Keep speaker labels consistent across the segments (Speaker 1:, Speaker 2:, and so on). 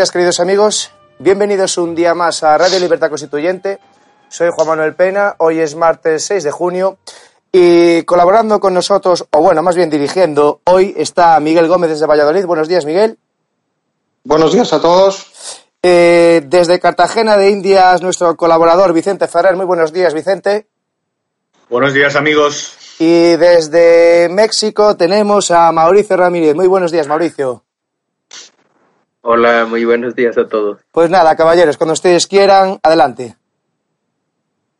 Speaker 1: Días, queridos amigos. Bienvenidos un día más a Radio Libertad Constituyente. Soy Juan Manuel Pena. Hoy es martes 6 de junio. Y colaborando con nosotros, o bueno, más bien dirigiendo, hoy está Miguel Gómez desde Valladolid. Buenos días, Miguel.
Speaker 2: Buenos días a todos.
Speaker 1: Eh, desde Cartagena de Indias, nuestro colaborador Vicente Ferrer. Muy buenos días, Vicente.
Speaker 3: Buenos días, amigos.
Speaker 1: Y desde México tenemos a Mauricio Ramírez. Muy buenos días, Mauricio.
Speaker 4: Hola, muy buenos días a todos.
Speaker 1: Pues nada, caballeros, cuando ustedes quieran, adelante.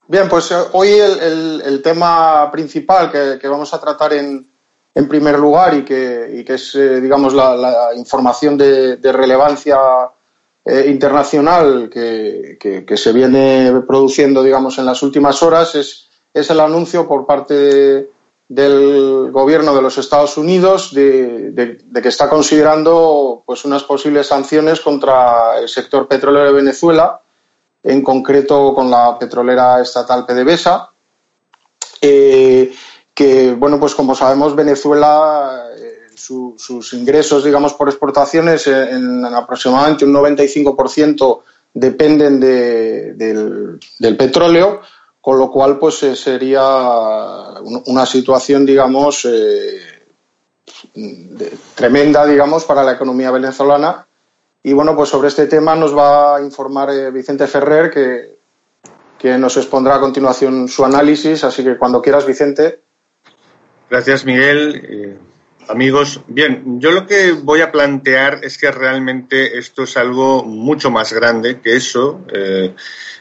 Speaker 2: Bien, pues eh, hoy el, el, el tema principal que, que, vamos a tratar en, en primer lugar y que, y que es, eh, digamos, la, la, información de, de relevancia eh, internacional que, que, se viene produciendo, digamos, en las últimas horas es, es el anuncio por parte de, del gobierno de los Estados Unidos de, que está considerando pues unas posibles sanciones contra el sector petrolero de Venezuela, en concreto con la petrolera estatal PDVSA, eh, que bueno pues como sabemos Venezuela eh, su, sus ingresos digamos por exportaciones en, en aproximadamente un 95% dependen de, del petróleo con lo cual pues eh, sería una situación digamos eh, tremenda digamos para la economía venezolana. Y bueno pues sobre este tema nos va a informar eh, Vicente Ferrer que, que nos expondrá a continuación su análisis. Así que cuando quieras Vicente.
Speaker 3: Gracias Miguel. Amigos bien yo lo que voy a plantear es que realmente esto es algo mucho más grande que eso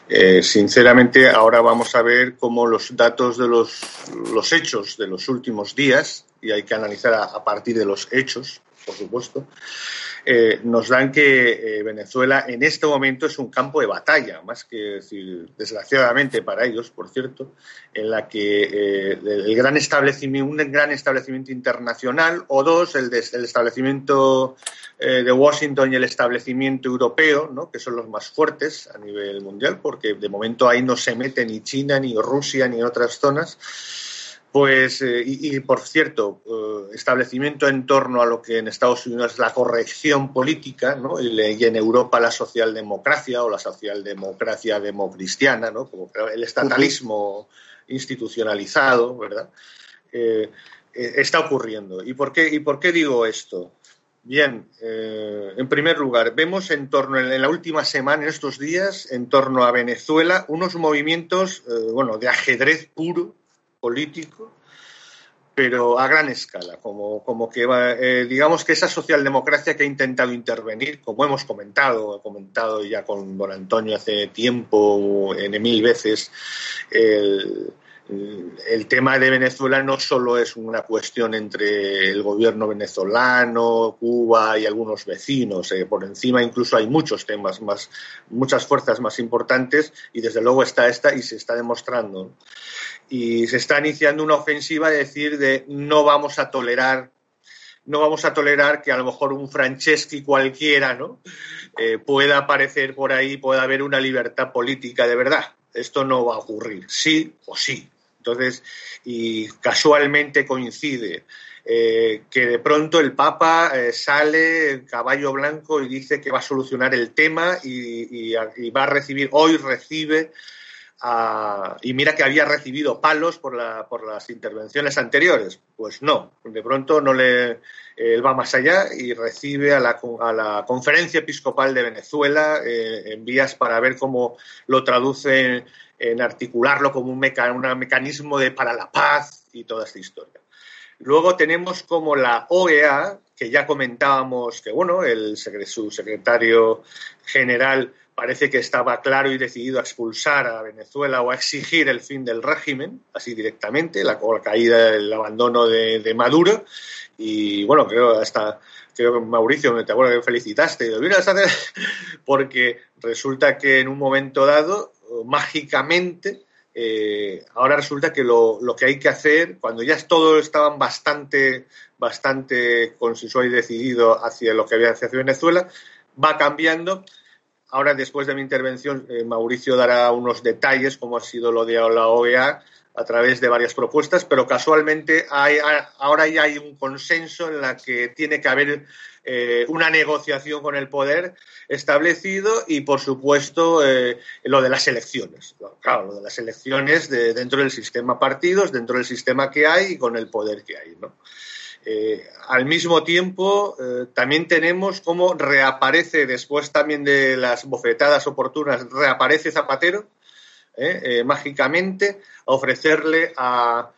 Speaker 3: eh, sinceramente, ahora vamos a ver cómo los datos de los, los, hechos de los últimos días, y hay que analizar a, a partir de los hechos, por supuesto, eh, nos dan que eh, Venezuela en este momento es un campo de batalla, más que decir, desgraciadamente para ellos, por cierto, en la que eh, el gran establecimiento, un gran establecimiento internacional, o dos, el, establecimiento de Washington y el establecimiento europeo, ¿no? que son los más fuertes a nivel mundial, porque de momento ahí no se mete ni China, ni Rusia, ni otras zonas pues, eh, y, y, por cierto, eh, establecimiento en torno a lo que en Estados Unidos es la corrección política, ¿no? y, en Europa la socialdemocracia o la socialdemocracia democristiana, ¿no? como el estatalismo institucionalizado, ¿verdad? Eh, está ocurriendo. ¿Y por, qué, ¿Y por qué digo esto? Bien, en primer lugar, vemos en torno, en la última semana, en estos días, en torno a Venezuela, unos movimientos, bueno, de ajedrez puro, político, pero a gran escala, como, como que eh, digamos que esa socialdemocracia que ha intentado intervenir, como hemos comentado, he comentado ya con don Antonio hace tiempo, en mil veces, el, el tema de Venezuela no solo es una cuestión entre el gobierno venezolano, Cuba y algunos vecinos. Eh, por encima incluso hay muchos temas más, muchas fuerzas más importantes y desde luego está esta y se está demostrando y se está iniciando una ofensiva de decir de no vamos a tolerar no vamos a tolerar que a lo mejor un Franceschi cualquiera ¿no? Eh, pueda aparecer por ahí, pueda haber una libertad política de verdad. Esto no va a ocurrir, sí o sí. Entonces, y casualmente coincide eh, que de pronto el Papa eh, sale caballo blanco y dice que va a solucionar el tema y, va a recibir, hoy recibe, y mira que había recibido palos por, las intervenciones anteriores. Pues no, de pronto no le, él va más allá y recibe a la, Conferencia Episcopal de Venezuela eh, en vías para ver cómo lo traduce en, articularlo como un, un mecanismo de, para la paz y toda esta historia. Luego tenemos como la OEA, que ya comentábamos que, bueno, el, su secretario general parece que estaba claro y decidido a expulsar a Venezuela o a exigir el fin del régimen, así directamente, la, caída, el abandono de, Maduro. Y bueno, creo hasta creo que Mauricio, te acuerdo que felicitaste, porque resulta que en un momento dado, mágicamente, eh, ahora resulta que lo, que hay que hacer, cuando ya todos estaban bastante, bastante consensuado y decidido hacia lo que había hacia Venezuela, va cambiando. Ahora, después de mi intervención, eh, Mauricio dará unos detalles, como ha sido lo de la OEA, a través de varias propuestas, pero casualmente hay, ahora ya hay un consenso en la que tiene que haber eh, una negociación con el poder establecido y, por supuesto, eh, lo de las elecciones. Claro, lo de las elecciones dentro del sistema partidos, dentro del sistema que hay y con el poder que hay. Eh, al mismo tiempo, también tenemos cómo reaparece, después también de las bofetadas oportunas, reaparece Zapatero mágicamente a ofrecerle a,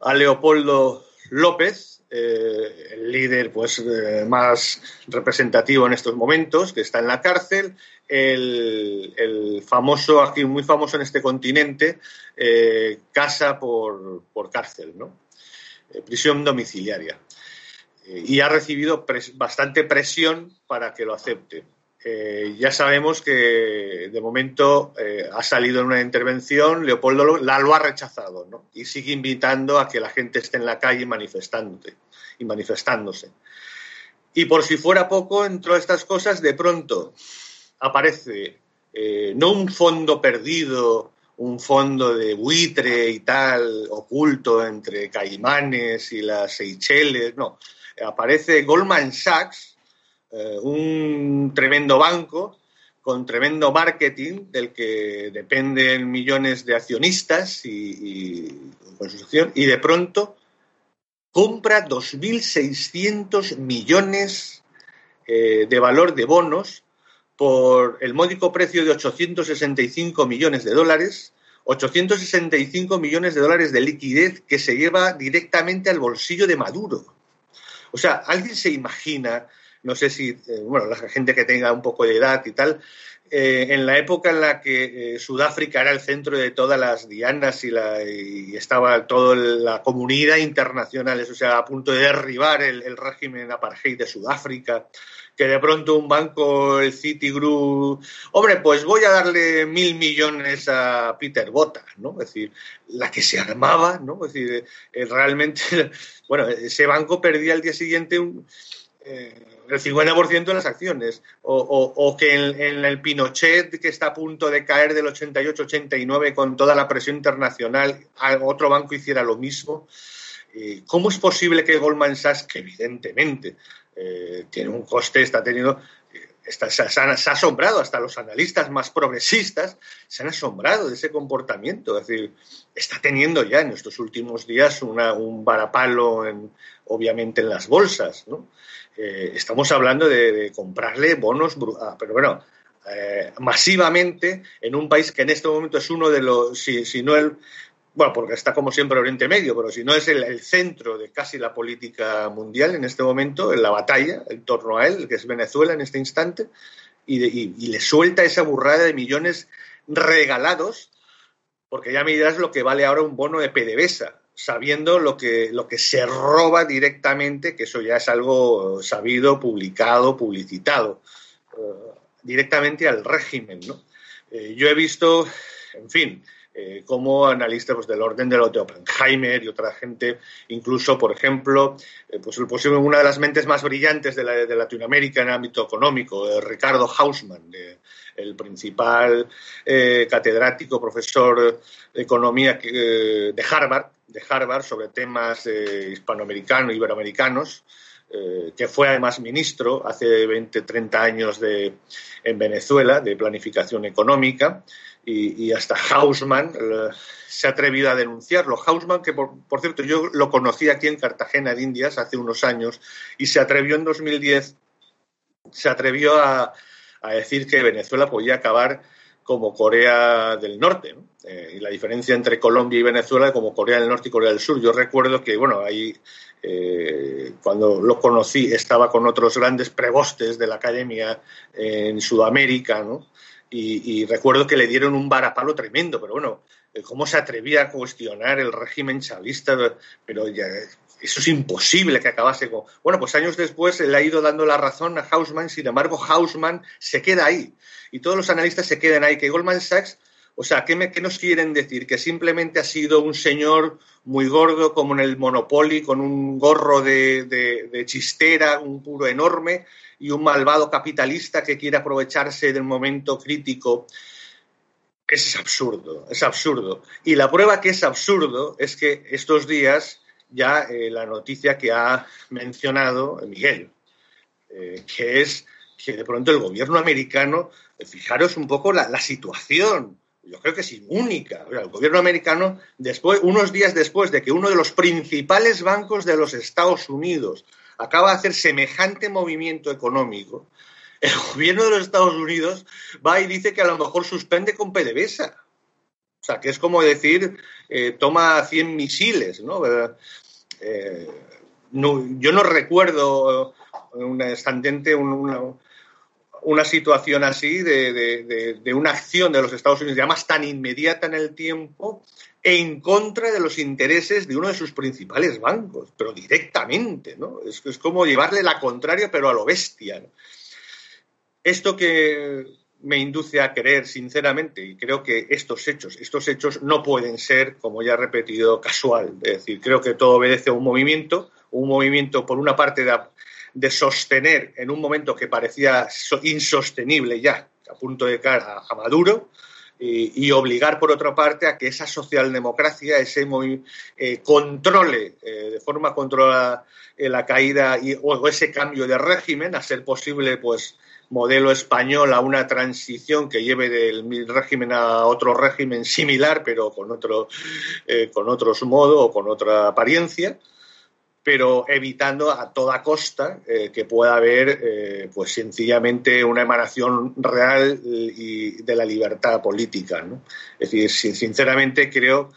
Speaker 3: a Leopoldo López, eh, el líder pues, eh, más representativo en estos momentos, que está en la cárcel, el, famoso, aquí muy famoso en este continente, eh, casa por, cárcel, ¿no? prisión domiciliaria. y ha recibido bastante presión para que lo acepte. Eh, ya sabemos que de momento eh, ha salido en una intervención, Leopoldo la, lo ha rechazado ¿no? y sigue invitando a que la gente esté en la calle manifestándose, y manifestándose. Y por si fuera poco, entre estas cosas, de pronto aparece eh, no un fondo perdido, un fondo de buitre y tal, oculto entre Caimanes y las Seychelles, no, aparece Goldman Sachs, eh, un tremendo banco con tremendo marketing del que dependen millones de accionistas y, y, de pronto compra 2.600 millones eh, de valor de bonos por el módico precio de 865 millones de dólares, 865 millones de dólares de liquidez que se lleva directamente al bolsillo de Maduro. O sea, ¿alguien se imagina no sé si, eh, bueno, la gente que tenga un poco de edad y tal, eh, en la época en la que eh, Sudáfrica era el centro de todas las dianas y, la, estaba toda la comunidad internacional, o sea, a punto de derribar el, régimen apartheid de Sudáfrica, que de pronto un banco, el Citigroup, hombre, pues voy a darle mil millones a Peter Bota, ¿no? Es decir, la que se armaba, ¿no? Es decir, realmente, bueno, ese banco perdía al día siguiente un el 50% de las acciones, o, que en, el Pinochet, que está a punto de caer del 88-89 con toda la presión internacional, otro banco hiciera lo mismo. ¿Cómo es posible que Goldman Sachs, que evidentemente eh, tiene un coste, está teniendo, eh, se, ha, asombrado, hasta los analistas más progresistas se han asombrado de ese comportamiento. Es decir, está teniendo ya en estos últimos días un varapalo, en, obviamente, en las bolsas. Eh, estamos hablando de, comprarle bonos, ah, pero bueno, eh, masivamente en un país que en este momento es uno de los, si, no el, bueno, porque está como siempre Oriente Medio, pero si no es el, centro de casi la política mundial en este momento, en la batalla en torno a él, que es Venezuela en este instante, y, le suelta esa burrada de millones regalados, porque ya me dirás lo que vale ahora un bono de PDVSA sabiendo lo que, lo que se roba directamente, que eso ya es algo sabido, publicado, publicitado, eh, directamente al régimen. ¿no? Eh, yo he visto, en fin, eh, como analistas del orden de los de Oppenheimer y otra gente, incluso, por ejemplo, eh, pues, una de las mentes más brillantes de, Latinoamérica en el ámbito económico, eh, Ricardo Hausmann, el principal catedrático, profesor de economía de Harvard, de Harvard sobre temas hispanoamericanos, iberoamericanos, que fue además ministro hace 20, 30 años de, en Venezuela de planificación económica y, hasta Hausmann eh, se ha atrevido a denunciarlo. Hausmann, que por, cierto yo lo conocí aquí en Cartagena de Indias hace unos años y se atrevió en 2010, se atrevió a, decir que Venezuela podía acabar como Corea del Norte. Eh, y la diferencia entre Colombia y Venezuela como Corea del Norte y Corea del Sur. Yo recuerdo que, bueno, ahí eh, cuando lo conocí estaba con otros grandes prebostes de la academia en Sudamérica, ¿no? Y, recuerdo que le dieron un varapalo tremendo, pero bueno, eh, ¿cómo se atrevía a cuestionar el régimen chavista? Pero ya, eso es imposible que acabase con... Bueno, pues años después le ha ido dando la razón a Hausman, sin embargo, Hausman se queda ahí. Y todos los analistas se quedan ahí, que Goldman Sachs o sea, ¿qué, nos quieren decir? Que simplemente ha sido un señor muy gordo, como en el Monopoly, con un gorro de, chistera, un puro enorme, y un malvado capitalista que quiere aprovecharse del momento crítico. Es absurdo, es absurdo. Y la prueba que es absurdo es que estos días ya eh, la noticia que ha mencionado Miguel, eh, que es que de pronto el gobierno americano, fijaros un poco la situación, yo creo que es única. el gobierno americano, después, unos días después de que uno de los principales bancos de los Estados Unidos acaba de hacer semejante movimiento económico, el gobierno de los Estados Unidos va y dice que a lo mejor suspende con PDVSA. O sea, que es como decir, eh, toma 100 misiles, ¿no? Eh, yo no recuerdo una estandente, una, situación así de, una acción de los Estados Unidos, además tan inmediata en el tiempo, en contra de los intereses de uno de sus principales bancos, pero directamente, ¿no? Es, como llevarle la contraria, pero a lo bestia. Esto que me induce a creer, sinceramente, y creo que estos hechos, estos hechos no pueden ser, como ya he repetido, casual. Es decir, creo que todo obedece a un movimiento, un movimiento por una parte de, de sostener en un momento que parecía insostenible ya, a punto de caer a, Maduro, y, obligar, por otra parte, a que esa socialdemocracia, ese eh, controle eh, de forma controlada eh, la caída y, o ese cambio de régimen, a ser posible, pues, modelo español a una transición que lleve del régimen a otro régimen similar, pero con otro, con otros modos o con otra apariencia pero evitando a toda costa eh, que pueda haber, eh, pues sencillamente una emanación real y de la libertad política. Es decir, sinceramente creo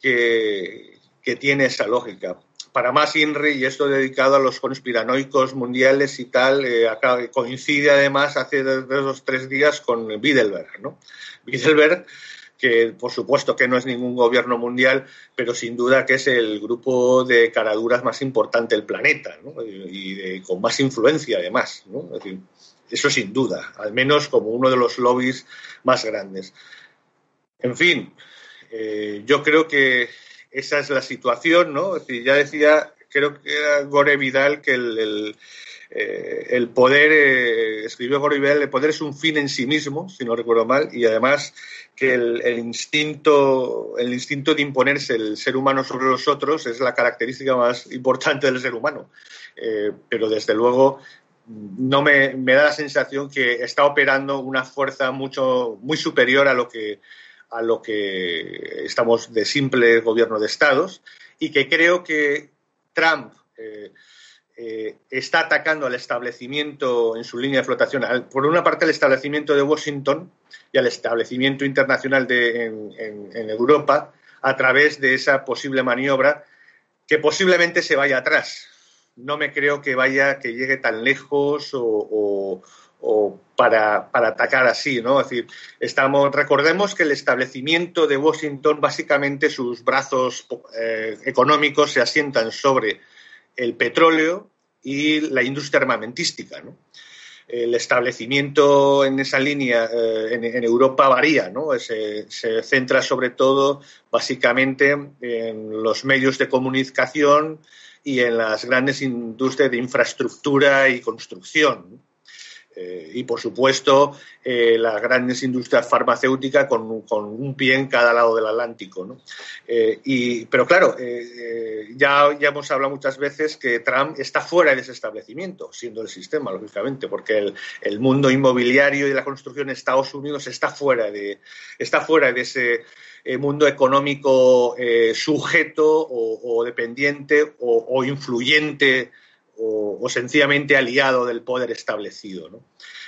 Speaker 3: que, tiene esa lógica. Para más INRI, y esto dedicado a los conspiranoicos mundiales y tal, eh, coincide además hace dos o tres días con Bidelberg. ¿no? Bidelberg que por supuesto que no es ningún gobierno mundial, pero sin duda que es el grupo de caraduras más importante del planeta y, con más influencia además. eso sin duda, al menos como uno de los lobbies más grandes. En fin, eh, yo creo que esa es la situación, ¿no? ya decía, creo que era Gore Vidal que el eh, el poder, eh, escribió Goribel, el poder es un fin en sí mismo, si no recuerdo mal, y además que el, instinto, el instinto de imponerse el ser humano sobre los otros es la característica más importante del ser humano. Eh, pero desde luego no me, da la sensación que está operando una fuerza mucho, muy superior a lo que a lo que estamos de simple gobierno de estados y que creo que Trump está atacando al establecimiento en su línea de flotación, por una parte al establecimiento de Washington y al establecimiento internacional de, en, Europa a través de esa posible maniobra que posiblemente se vaya atrás. No me creo que vaya, que llegue tan lejos o, para, atacar así, ¿no? Es decir, estamos, recordemos que el establecimiento de Washington, básicamente sus brazos eh, económicos se asientan sobre el petróleo y la industria armamentística. el establecimiento en esa línea eh, en, Europa varía, ¿no? Se, centra sobre todo básicamente en los medios de comunicación y en las grandes industrias de infraestructura y construcción. Eh, y, por supuesto, eh, las grandes industrias farmacéuticas con, un pie en cada lado del Atlántico. Eh, pero claro, ya, ya hemos hablado muchas veces que Trump está fuera de ese establecimiento, siendo el sistema, lógicamente, porque el, mundo inmobiliario y la construcción en Estados Unidos está fuera de, está fuera de ese mundo económico sujeto o, dependiente o influyente o, sencillamente aliado del poder establecido.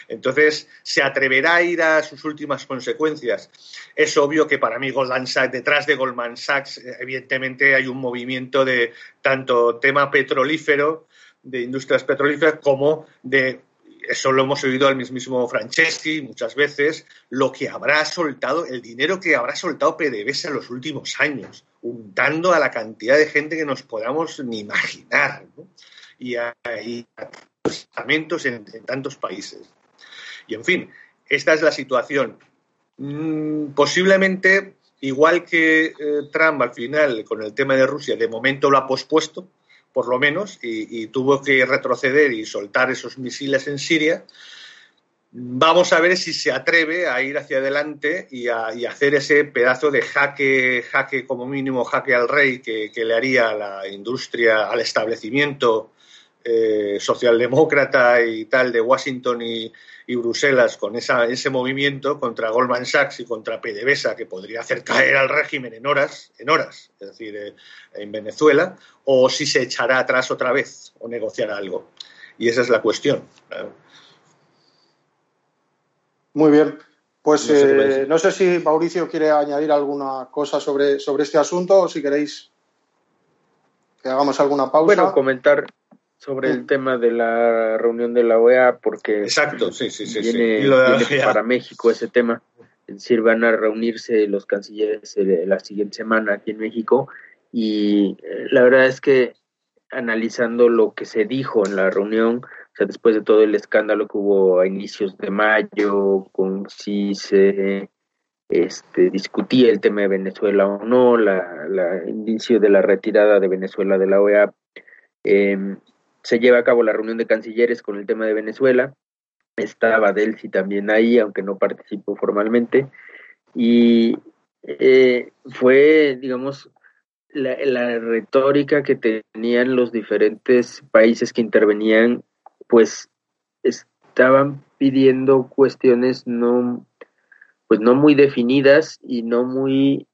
Speaker 3: Entonces, ¿se atreverá a ir a sus últimas consecuencias? Es obvio que para mí Goldman Sachs, detrás de Goldman Sachs, evidentemente hay un movimiento de tanto tema petrolífero, de industrias petrolíferas, como de eso lo hemos oído al mismísimo Franceschi muchas veces, lo que habrá soltado, el dinero que habrá soltado PDVSA en los últimos años, untando a la cantidad de gente que nos podamos ni imaginar y hay tratamientos en, tantos países. Y en fin, esta es la situación. Mm, posiblemente, igual que eh, Trump al final con el tema de Rusia, de momento lo ha pospuesto, por lo menos, y, tuvo que retroceder y soltar esos misiles en Siria. Vamos a ver si se atreve a ir hacia adelante y a, hacer ese pedazo de jaque, jaque como mínimo, jaque al rey que, que le haría a la industria, al establecimiento eh, socialdemócrata y tal de Washington y, Bruselas con ese movimiento contra Goldman Sachs y contra PDVSA que podría hacer caer al régimen en horas, en horas, es decir, eh, en Venezuela, o si se echará atrás otra vez o negociará algo. Y esa es la cuestión.
Speaker 2: Muy bien. Pues no sé, eh, no sé, si Mauricio quiere añadir alguna cosa sobre, sobre este asunto o si queréis que hagamos alguna pausa.
Speaker 4: Bueno, comentar, sobre el tema de la reunión de la OEA porque
Speaker 3: Exacto, sí, sí, sí,
Speaker 4: viene, para México ese tema. Es decir, van a reunirse los cancilleres eh, la siguiente semana aquí en México y eh, la verdad es que analizando lo que se dijo en la reunión, o sea, después de todo el escándalo que hubo a inicios de mayo, con si se este, discutía el tema de Venezuela o no, la, la inicio de la retirada de Venezuela de la OEA, eh, se lleva a cabo la reunión de cancilleres con el tema de Venezuela. Estaba Delcy también ahí, aunque no participó formalmente. Y eh, fue, digamos, la, la, retórica que tenían los diferentes países que intervenían, pues estaban pidiendo cuestiones no, pues no muy definidas y no muy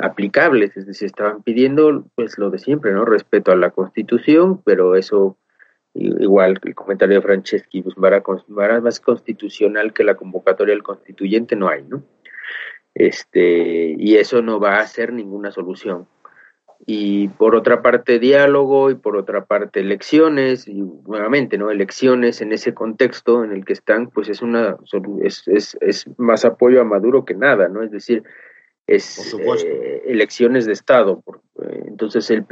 Speaker 4: aplicables, es decir, estaban pidiendo pues lo de siempre, ¿no? Respeto a la Constitución, pero eso igual el comentario de Franceschi, pues más constitucional que la convocatoria del constituyente no hay, ¿no? Este, y eso no va a ser ninguna solución. Y por otra parte diálogo y por otra parte elecciones y nuevamente, ¿no? Elecciones en ese contexto en el que están, pues es una es, es, es más apoyo a Maduro que nada, ¿no? Es decir, es eh, elecciones de Estado. Eh, entonces, el,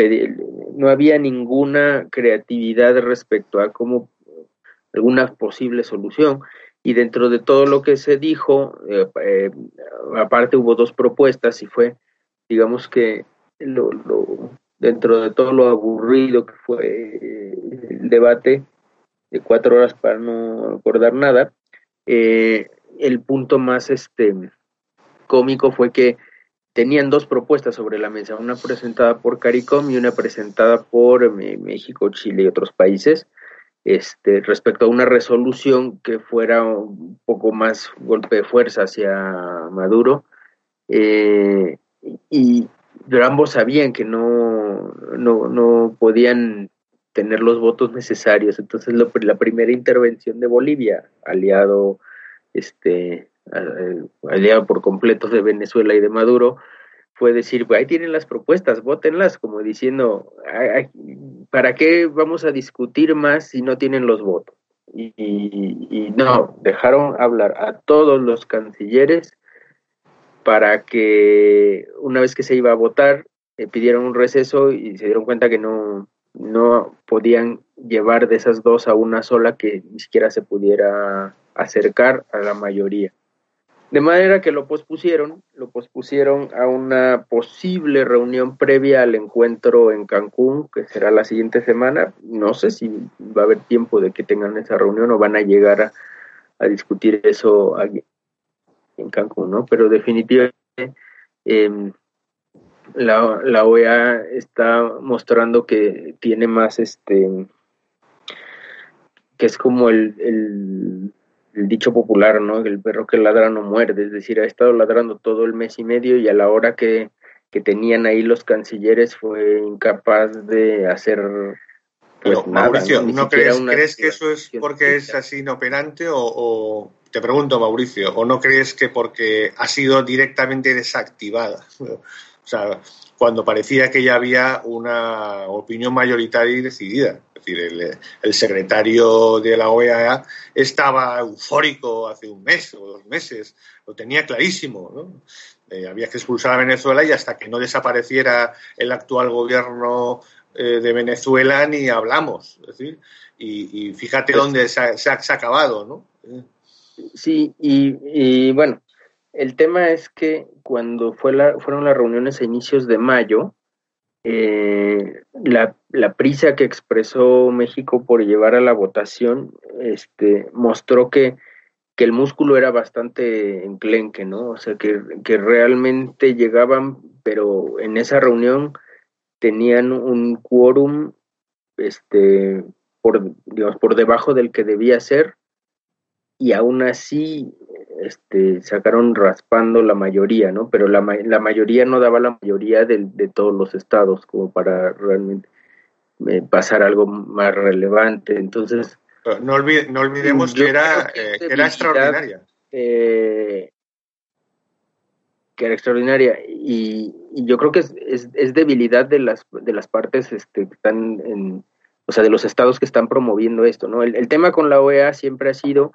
Speaker 4: no había ninguna creatividad respecto a cómo alguna posible solución. Y dentro de todo lo que se dijo, eh, aparte hubo dos propuestas y fue, digamos que lo, dentro de todo lo aburrido que fue el debate de cuatro horas para no acordar nada, el punto más este cómico fue que tenían dos propuestas sobre la mesa, una presentada por CARICOM y una presentada por eh, México, Chile y otros países, este, respecto a una resolución que fuera un poco más golpe de fuerza hacia Maduro. Eh, y pero ambos sabían que no, no, no podían tener los votos necesarios. Entonces, la primera intervención de Bolivia, aliado este, aliado por completo de Venezuela y de Maduro, fue decir, ahí tienen las propuestas, votenlas, como diciendo, ¿para qué vamos a discutir más si no tienen los votos? Y, no, dejaron hablar a todos los cancilleres para que una vez que se iba a votar, eh, pidieron un receso y se dieron cuenta que no, no podían llevar de esas dos a una sola que ni siquiera se pudiera acercar a la mayoría. De manera que lo pospusieron, lo pospusieron a una posible reunión previa al encuentro en Cancún, que será la siguiente semana. No sé si va a haber tiempo de que tengan esa reunión o van a llegar a, discutir eso en Cancún, ¿no? Pero definitivamente em, la, la OEA está mostrando que tiene más este que es como el dicho popular, ¿no? El perro que ladra no muerde, es decir, ha estado ladrando todo el mes y medio y a la hora que, tenían ahí los cancilleres fue incapaz de hacer
Speaker 3: pues, Mauricio, ¿no, crees, que eso es porque es así inoperante o, o, te pregunto Mauricio, o no crees que porque ha sido directamente desactivada? O sea, cuando parecía que ya había una opinión mayoritaria y decidida. Es decir, el, secretario de la OEA estaba eufórico hace un mes o dos meses, lo tenía clarísimo. ¿no? Eh, había que expulsar a Venezuela y hasta que no desapareciera el actual gobierno eh, de Venezuela ni hablamos. Es decir, y, fíjate dónde se ha, acabado. ¿no?
Speaker 4: Sí, y bueno, el tema es que cuando fue la, fueron las reuniones a inicios de mayo, eh, la, prisa que expresó México por llevar a la votación este, mostró que, el músculo era bastante enclenque, ¿no? O sea, que, que realmente llegaban, pero en esa reunión tenían un quórum este, por, por debajo del que debía ser y aún así este, sacaron raspando la mayoría, ¿no? Pero la, la mayoría no daba la mayoría de, de, todos los estados como para realmente eh, pasar algo más relevante. Entonces...
Speaker 3: no, no olvidemos que era, eh, que, era extraordinaria.
Speaker 4: Eh, que era extraordinaria y, yo creo que es, es, debilidad de las de las partes este, que están en o sea de los estados que están promoviendo esto no el tema con la OEA siempre ha sido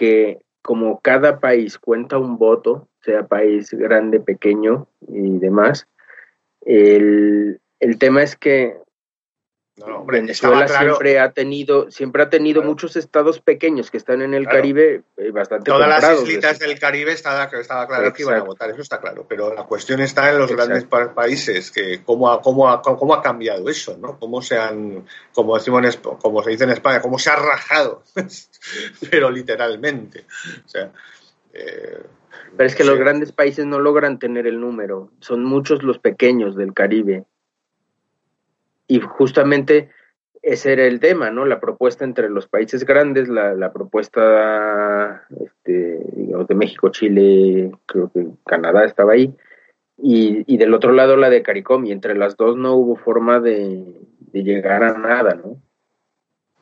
Speaker 4: que como cada país cuenta un voto, sea país grande, pequeño y demás, el, el tema es que Venezuela siempre ha tenido, siempre ha tenido muchos estados pequeños que están en el Caribe eh, bastante
Speaker 3: Todas las islitas del Caribe estaba, estaba claro que iban a votar, eso está claro. Pero la cuestión está en los grandes países, que cómo ha, cómo, ha, cómo ha cambiado eso, ¿no? Cómo se han, como decimos como se dice en España, cómo se ha rajado, pero literalmente. O sea,
Speaker 4: eh, pero es que los grandes países no logran tener el número, son muchos los pequeños del Caribe y justamente ese era el tema, ¿no? La propuesta entre los países grandes, la, la propuesta este, digamos, de México, Chile, creo que Canadá estaba ahí, y, del otro lado la de CARICOM, y entre las dos no hubo forma de, llegar a nada, ¿no?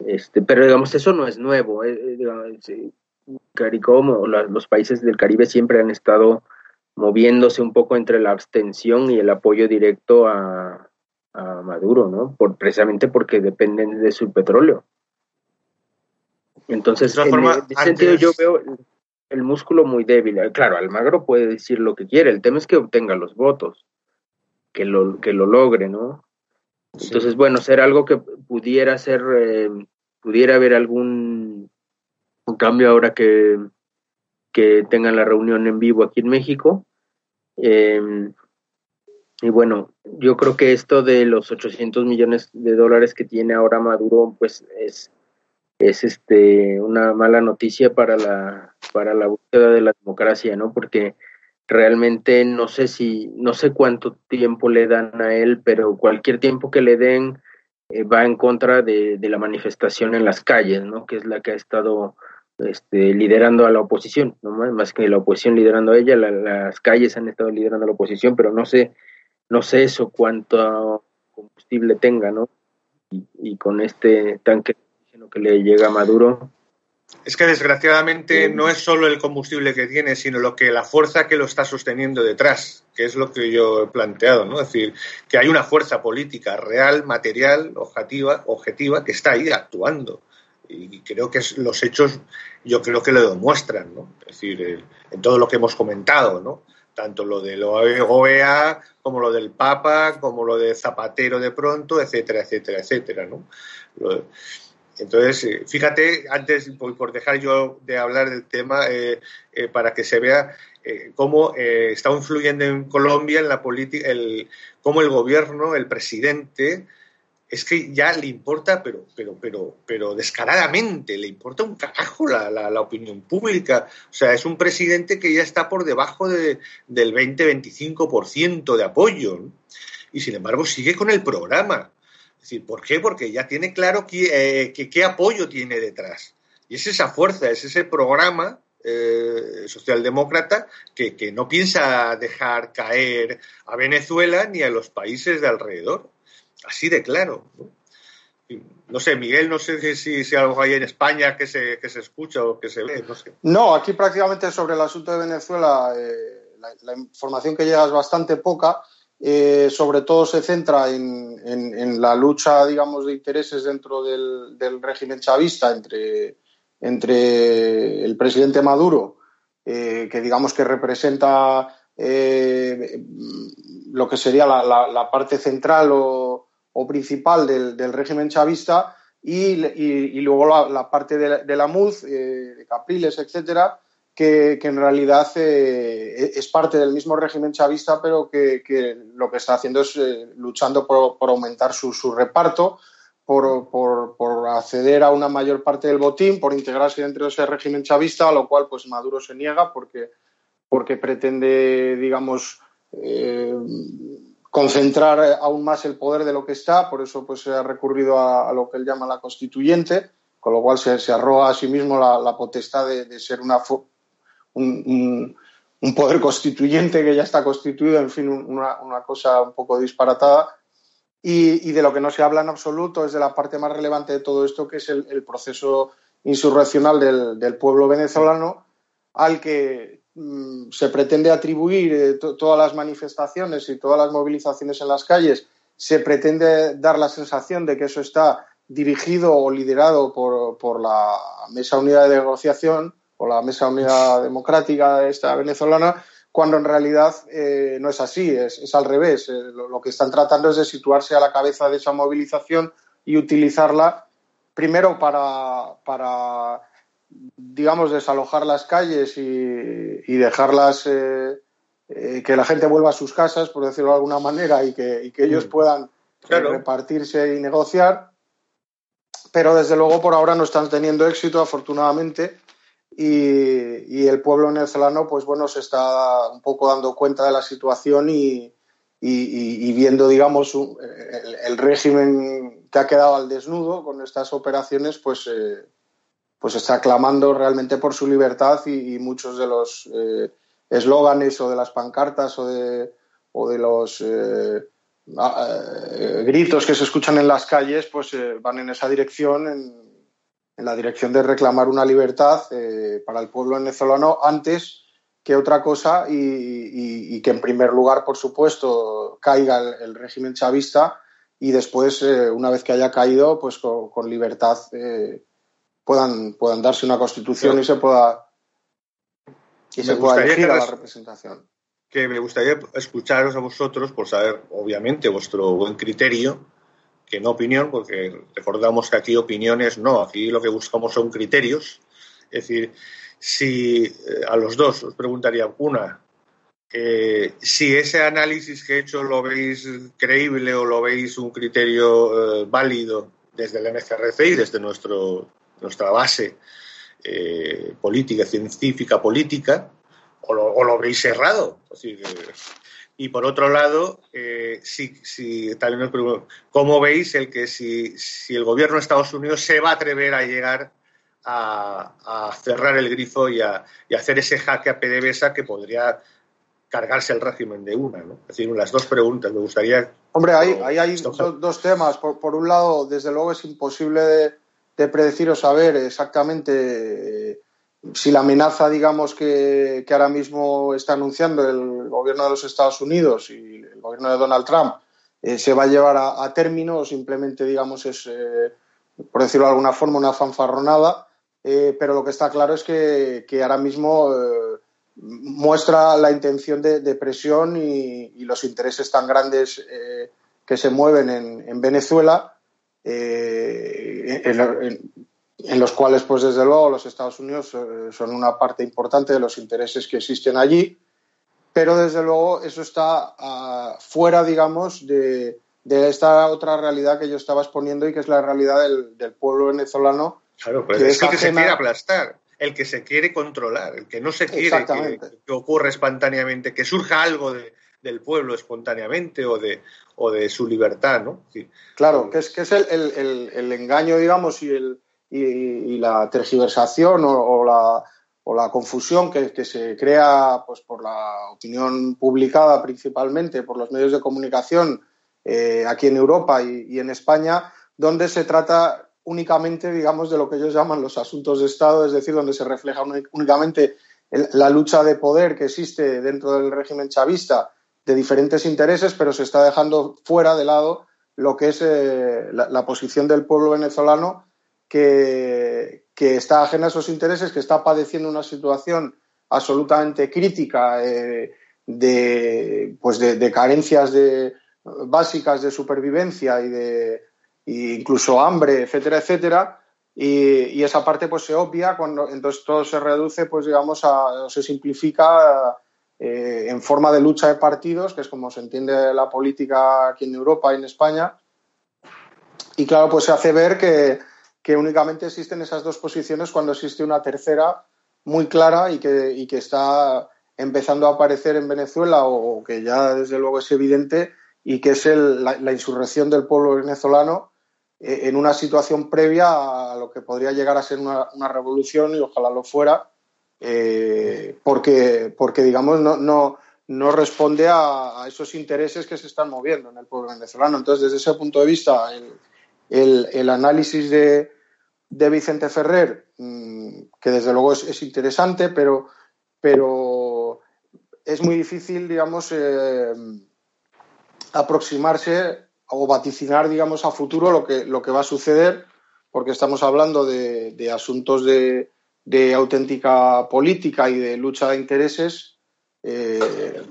Speaker 4: Este, pero digamos, eso no es nuevo. Eh, eh CARICOM o los países del Caribe siempre han estado moviéndose un poco entre la abstención y el apoyo directo a, a Maduro, ¿no? Por, precisamente porque dependen de su petróleo. Entonces, en, ese sentido yo veo el, músculo muy débil. Claro, Almagro puede decir lo que quiere, el tema es que obtenga los votos, que lo, que lo logre, ¿no? Entonces, bueno, ser algo que pudiera ser, eh, pudiera haber algún cambio ahora que, que tengan la reunión en vivo aquí en México. Eh, y bueno, yo creo que esto de los 800 millones de dólares que tiene ahora Maduro, pues es, es este, una mala noticia para la, para la búsqueda de la democracia, ¿no? Porque realmente no sé si, no sé cuánto tiempo le dan a él, pero cualquier tiempo que le den eh, va en contra de, de, la manifestación en las calles, ¿no? Que es la que ha estado este, liderando a la oposición, ¿no? Más que la oposición liderando a ella, las calles han estado liderando a la oposición, pero no sé no sé eso cuánto combustible tenga, ¿no? Y, con este tanque que le llega a Maduro.
Speaker 3: Es que desgraciadamente eh, no es solo el combustible que tiene, sino lo que la fuerza que lo está sosteniendo detrás, que es lo que yo he planteado, ¿no? Es decir, que hay una fuerza política real, material, objetiva, objetiva que está ahí actuando. Y creo que los hechos, yo creo que lo demuestran, ¿no? Es decir, en todo lo que hemos comentado, ¿no? Tanto lo de la OEA como lo del Papa, como lo de Zapatero de pronto, etcétera, etcétera, etcétera, ¿no? Entonces, eh, fíjate, antes, por dejar yo de hablar del tema, eh, eh, para que se vea cómo está influyendo en Colombia en la política, el, cómo el gobierno, el presidente, es que ya le importa, pero, pero, pero, pero descaradamente, le importa un carajo la, la, opinión pública. O sea, es un presidente que ya está por debajo de, del 20-25% de apoyo. Y sin embargo, sigue con el programa. ¿por qué? Porque ya tiene claro eh, qué apoyo tiene detrás. Y es esa fuerza, es ese programa eh, socialdemócrata que, no piensa dejar caer a Venezuela ni a los países de alrededor. Así de claro. ¿no? sé, Miguel, no sé si, si algo hay en España que se, que se escucha o que se ve, no sé.
Speaker 2: No, aquí prácticamente sobre el asunto de Venezuela eh, la, información que llega es bastante poca. Eh, sobre todo se centra en, la lucha, digamos, de intereses dentro del, régimen chavista entre, entre, el presidente Maduro, eh, que digamos que representa lo que sería la, parte central o, principal del, régimen chavista, y, luego la, parte de, la MUD, de Capriles, etcétera, que, en realidad eh, es parte del mismo régimen chavista, pero que, lo que está haciendo es eh, luchando por, aumentar su, reparto, por, acceder a una mayor parte del botín, por integrarse dentro de ese régimen chavista, a lo cual pues Maduro se niega porque, porque pretende, digamos, eh, concentrar aún más el poder de lo que está, por eso pues se ha recurrido a, lo que él llama la constituyente, con lo cual se, se a sí mismo la, potestad de, ser una, un, poder constituyente que ya está constituido, en fin, una, cosa un poco disparatada. Y, de lo que no se habla en absoluto es de la parte más relevante de todo esto, que es el, proceso insurreccional del, pueblo venezolano, al que se pretende atribuir eh, todas las manifestaciones y todas las movilizaciones en las calles, se pretende dar la sensación de que eso está dirigido o liderado por, por la Mesa Unida de Negociación, o la Mesa Unida Democrática esta venezolana, cuando en realidad eh, no es así, es, al revés. Eh, lo, que están tratando es de situarse a la cabeza de esa movilización y utilizarla primero para, para digamos, desalojar las calles y, dejarlas eh, que la gente vuelva a sus casas, por decirlo de alguna manera, y que, ellos mm. puedan repartirse y negociar. Pero desde luego por ahora no están teniendo éxito, afortunadamente y, el pueblo venezolano, pues bueno, se está un poco dando cuenta de la situación y, viendo, digamos, el, régimen que ha quedado al desnudo con estas operaciones, pues, eh, pues está clamando realmente por su libertad y, muchos de los eh, eslóganes o de las pancartas o de, o de los eh, gritos que se escuchan en las calles, pues van en esa dirección. En, la dirección de reclamar una libertad eh, para el pueblo venezolano antes que otra cosa y, que en primer lugar, por supuesto, caiga el, régimen chavista y después, eh, una vez que haya caído, pues con, libertad eh, puedan, puedan darse una constitución y se pueda y se pueda elegir a la representación.
Speaker 3: Que me gustaría escucharos a vosotros por saber, obviamente, vuestro buen criterio que no opinión, porque recordamos que aquí opiniones no, aquí lo que buscamos son criterios. Es decir, si eh, a los dos os preguntaría una, eh, si ese análisis que he hecho lo veis creíble o lo veis un criterio eh, válido desde el MCRC y desde nuestro, nuestra base política, científica, política, o lo, o lo veis errado. Decir, y por otro lado, eh, si, si, ¿cómo veis el que si, si, el gobierno de Estados Unidos se va a atrever a llegar a, cerrar el grifo y a, hacer ese jaque a PDVSA que podría cargarse el régimen de una? ¿no? Es decir, las dos preguntas. Me gustaría.
Speaker 2: Hombre, ahí, hay dos temas. Por, un lado, desde luego es imposible de, de predecir o saber exactamente. Eh, si la amenaza, digamos, que, ahora mismo está anunciando el gobierno de los Estados Unidos y el gobierno de Donald Trump eh, se va a llevar a, término o simplemente, digamos, es, eh, por decirlo de alguna forma, una fanfarronada. Pero lo que está claro es que, ahora mismo muestra la intención de, presión y, los intereses tan grandes que se mueven en, Venezuela, eh, en, los cuales, pues desde luego, los Estados Unidos eh, son una parte importante de los intereses que existen allí, pero desde luego eso está ah, fuera, digamos, de, esta otra realidad que yo estaba exponiendo y que es la realidad del, pueblo venezolano.
Speaker 3: Claro, pues es, que se quiere aplastar el que se quiere controlar, el que no se quiere que, ocurra espontáneamente, que surja algo del pueblo espontáneamente o de, o de su libertad, ¿no?
Speaker 2: Claro, que es, que es el, engaño, digamos, y, el, y, la tergiversación o, la, o la confusión que, se crea pues, por la opinión publicada principalmente por los medios de comunicación eh, aquí en Europa y en España, donde se trata únicamente, digamos, de lo que ellos llaman los asuntos de Estado, es decir, donde se refleja únicamente la lucha de poder que existe dentro del régimen chavista de diferentes intereses, pero se está dejando fuera de lado lo que es eh, la, posición del pueblo venezolano que, está ajena a esos intereses, que está padeciendo una situación absolutamente crítica eh, de, pues de, carencias de, básicas de supervivencia y de, incluso hambre, etcétera, etcétera. Y, esa parte pues se obvia cuando entonces todo se reduce pues digamos a, se simplifica eh, en forma de lucha de partidos que es como se entiende la política aquí en Europa y en España. Y claro pues se hace ver que, que únicamente existen esas dos posiciones cuando existe una tercera muy clara y que, y que está empezando a aparecer en Venezuela o, que ya desde luego es evidente y que es la, insurrección del pueblo venezolano eh, en una situación previa a lo que podría llegar a ser una, revolución y ojalá lo fuera, eh, porque, porque, digamos, no, no, no responde a, esos intereses que se están moviendo en el pueblo venezolano. Entonces, desde ese punto de vista, el, el, análisis de, de, Vicente Ferrer, mm, que desde luego es, interesante, pero, pero es muy difícil, digamos, eh, aproximarse o vaticinar, digamos, a futuro lo que, lo que va a suceder, porque estamos hablando de, asuntos de, auténtica política y de lucha de intereses, eh,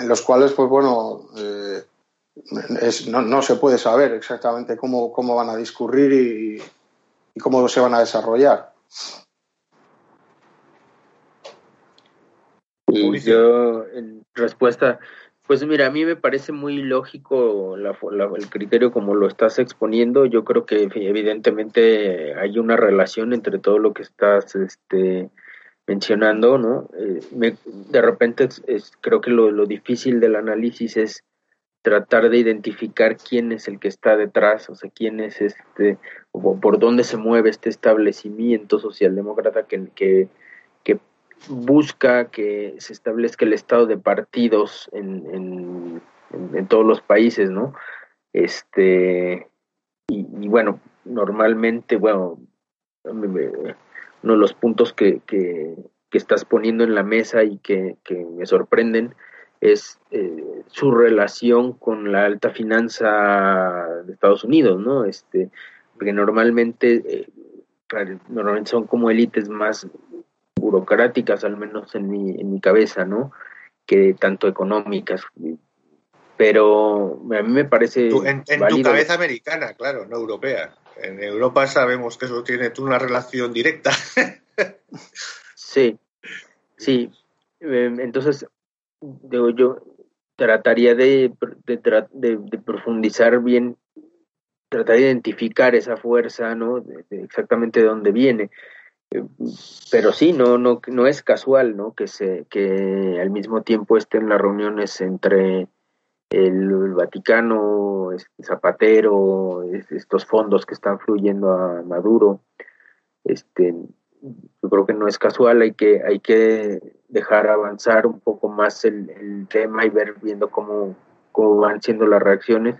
Speaker 2: en los cuales, pues bueno, eh, no, se puede saber exactamente cómo, cómo van a discurrir y, y cómo se van a desarrollar.
Speaker 4: Yo, en respuesta, pues mira, a mí me parece muy lógico el criterio como lo estás exponiendo. Yo creo que evidentemente hay una relación entre todo lo que estás este, mencionando, ¿no? Eh, de repente es, creo que lo, difícil del análisis es tratar de identificar quién es el que está detrás, o sea, quién es este, o por dónde se mueve este establecimiento socialdemócrata que busca que se establezca el estado de partidos en, en, todos los países, ¿no? Este, y, bueno, normalmente, bueno, uno de los puntos que, que, estás poniendo en la mesa y que, me sorprenden es eh, su relación con la alta finanza de Estados Unidos, ¿no? Este, porque normalmente, eh, normalmente son como élites más burocráticas, al menos en mi, en mi cabeza, ¿no? Que tanto económicas. Pero a mí me parece.
Speaker 3: en, tu cabeza americana, claro, no europea. En Europa sabemos que eso tiene una relación directa.
Speaker 4: sí, sí. Em, entonces, digo yo, trataría de, de, profundizar bien, tratar de identificar esa fuerza, ¿no? exactamente de dónde viene pero sí, no, no, no es casual, ¿no? Que se, que al mismo tiempo estén las reuniones entre el, Vaticano, Zapatero, estos fondos que están fluyendo a Maduro. Este, yo creo que no es casual, hay que, hay que dejar avanzar un poco más el, tema y ver viendo cómo, cómo van siendo las reacciones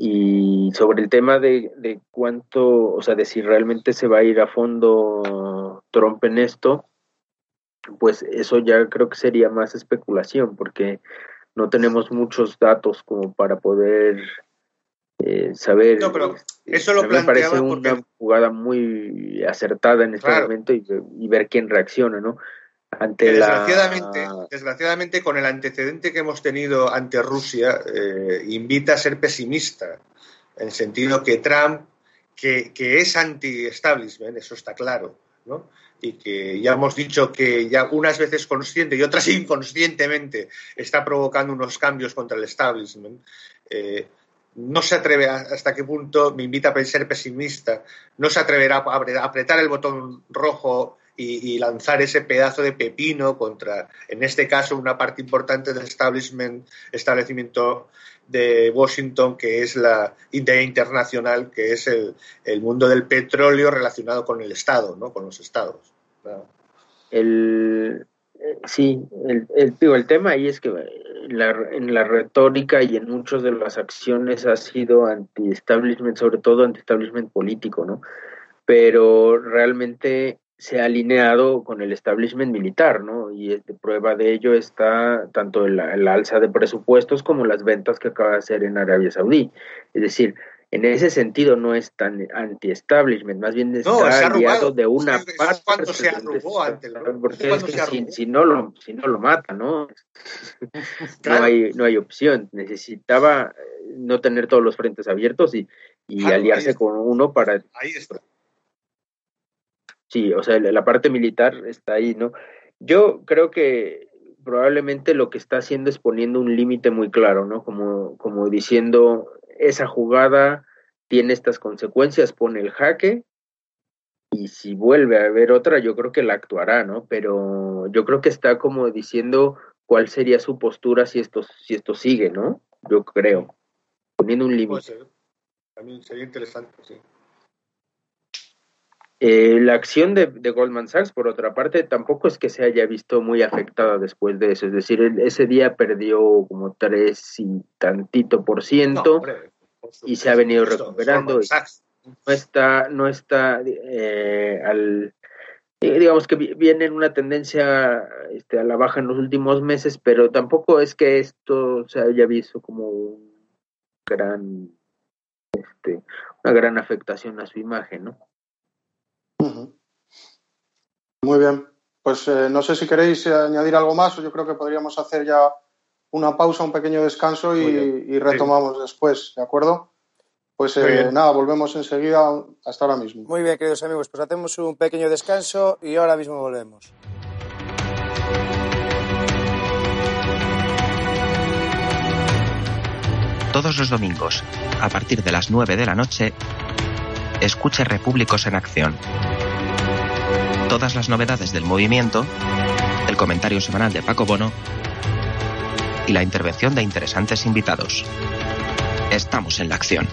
Speaker 4: y sobre el tema de, de cuánto, o sea, de si realmente se va a ir a fondo Trump en esto, pues eso ya creo que sería más especulación, porque no tenemos muchos datos como para poder eh, saber.
Speaker 3: No, pero eso lo
Speaker 4: me parece una jugada muy acertada en este momento y, ver quién reacciona, ¿no?
Speaker 3: Desgraciadamente, con el antecedente que hemos tenido ante Rusia, eh, invita a ser pesimista, en el sentido que Trump, que, que es anti-establishment, eso está claro, ¿no? y que ya hemos dicho que ya unas veces consciente y otras inconscientemente está provocando unos cambios contra el establishment, eh, no se atreve hasta qué punto, me invita a ser pesimista, no se atreverá a apretar el botón rojo y, lanzar ese pedazo de pepino contra, en este caso, una parte importante del establishment, establecimiento de Washington, que es la idea internacional, que es el, mundo del petróleo relacionado con el Estado, ¿no? con los Estados.
Speaker 4: El, eh, sí, el, el, el tema ahí es que en la retórica y en muchas de las acciones ha sido anti-establishment, sobre todo anti-establishment político, ¿no? Pero realmente se ha alineado con el establishment militar, ¿no? Y de prueba de ello está tanto el, alza de presupuestos como las ventas que acaba de hacer en Arabia Saudí. Es decir, en ese sentido no es tan anti-establishment, más bien está aliado de una parte.
Speaker 3: cuando se arrugó ante
Speaker 4: Porque es que si, no lo, si no lo mata, ¿no? no, hay, no hay opción. Necesitaba eh, no tener todos los frentes abiertos y, y aliarse con uno para...
Speaker 3: Ahí está
Speaker 4: Sí, o sea, la parte militar está ahí, ¿no? Yo creo que probablemente lo que está haciendo es poniendo un límite muy claro, ¿no? Como, como diciendo, esa jugada tiene estas consecuencias, pone el jaque y si vuelve a haber otra, yo creo que la actuará, ¿no? Pero yo creo que está como diciendo cuál sería su postura si esto, si esto sigue, ¿no? Yo creo, poniendo un límite.
Speaker 3: También sería interesante, sí.
Speaker 4: Eh, la acción de, Goldman Sachs, por otra parte, tampoco es que se haya visto muy afectada después de eso. Es decir, ese día perdió como tres y tantito por ciento y se ha venido recuperando. No está, no está eh, al, eh, digamos que viene en una tendencia este, a la baja en los últimos meses, pero tampoco es que esto se haya visto como un gran, este, una gran afectación a su imagen, ¿no?
Speaker 2: Muy bien. Pues eh, no sé si queréis eh, añadir algo más o yo creo que podríamos hacer ya una pausa, un pequeño descanso y, retomamos después, ¿de acuerdo? Pues eh, nada, volvemos enseguida hasta ahora mismo.
Speaker 1: Muy bien, queridos amigos, pues hacemos un pequeño descanso y ahora mismo volvemos.
Speaker 5: Todos los domingos, a partir de las 9 de la noche, escuche Repúblicos en Acción todas las novedades del movimiento, el comentario semanal de Paco Bono y la intervención de interesantes invitados. Estamos en la acción.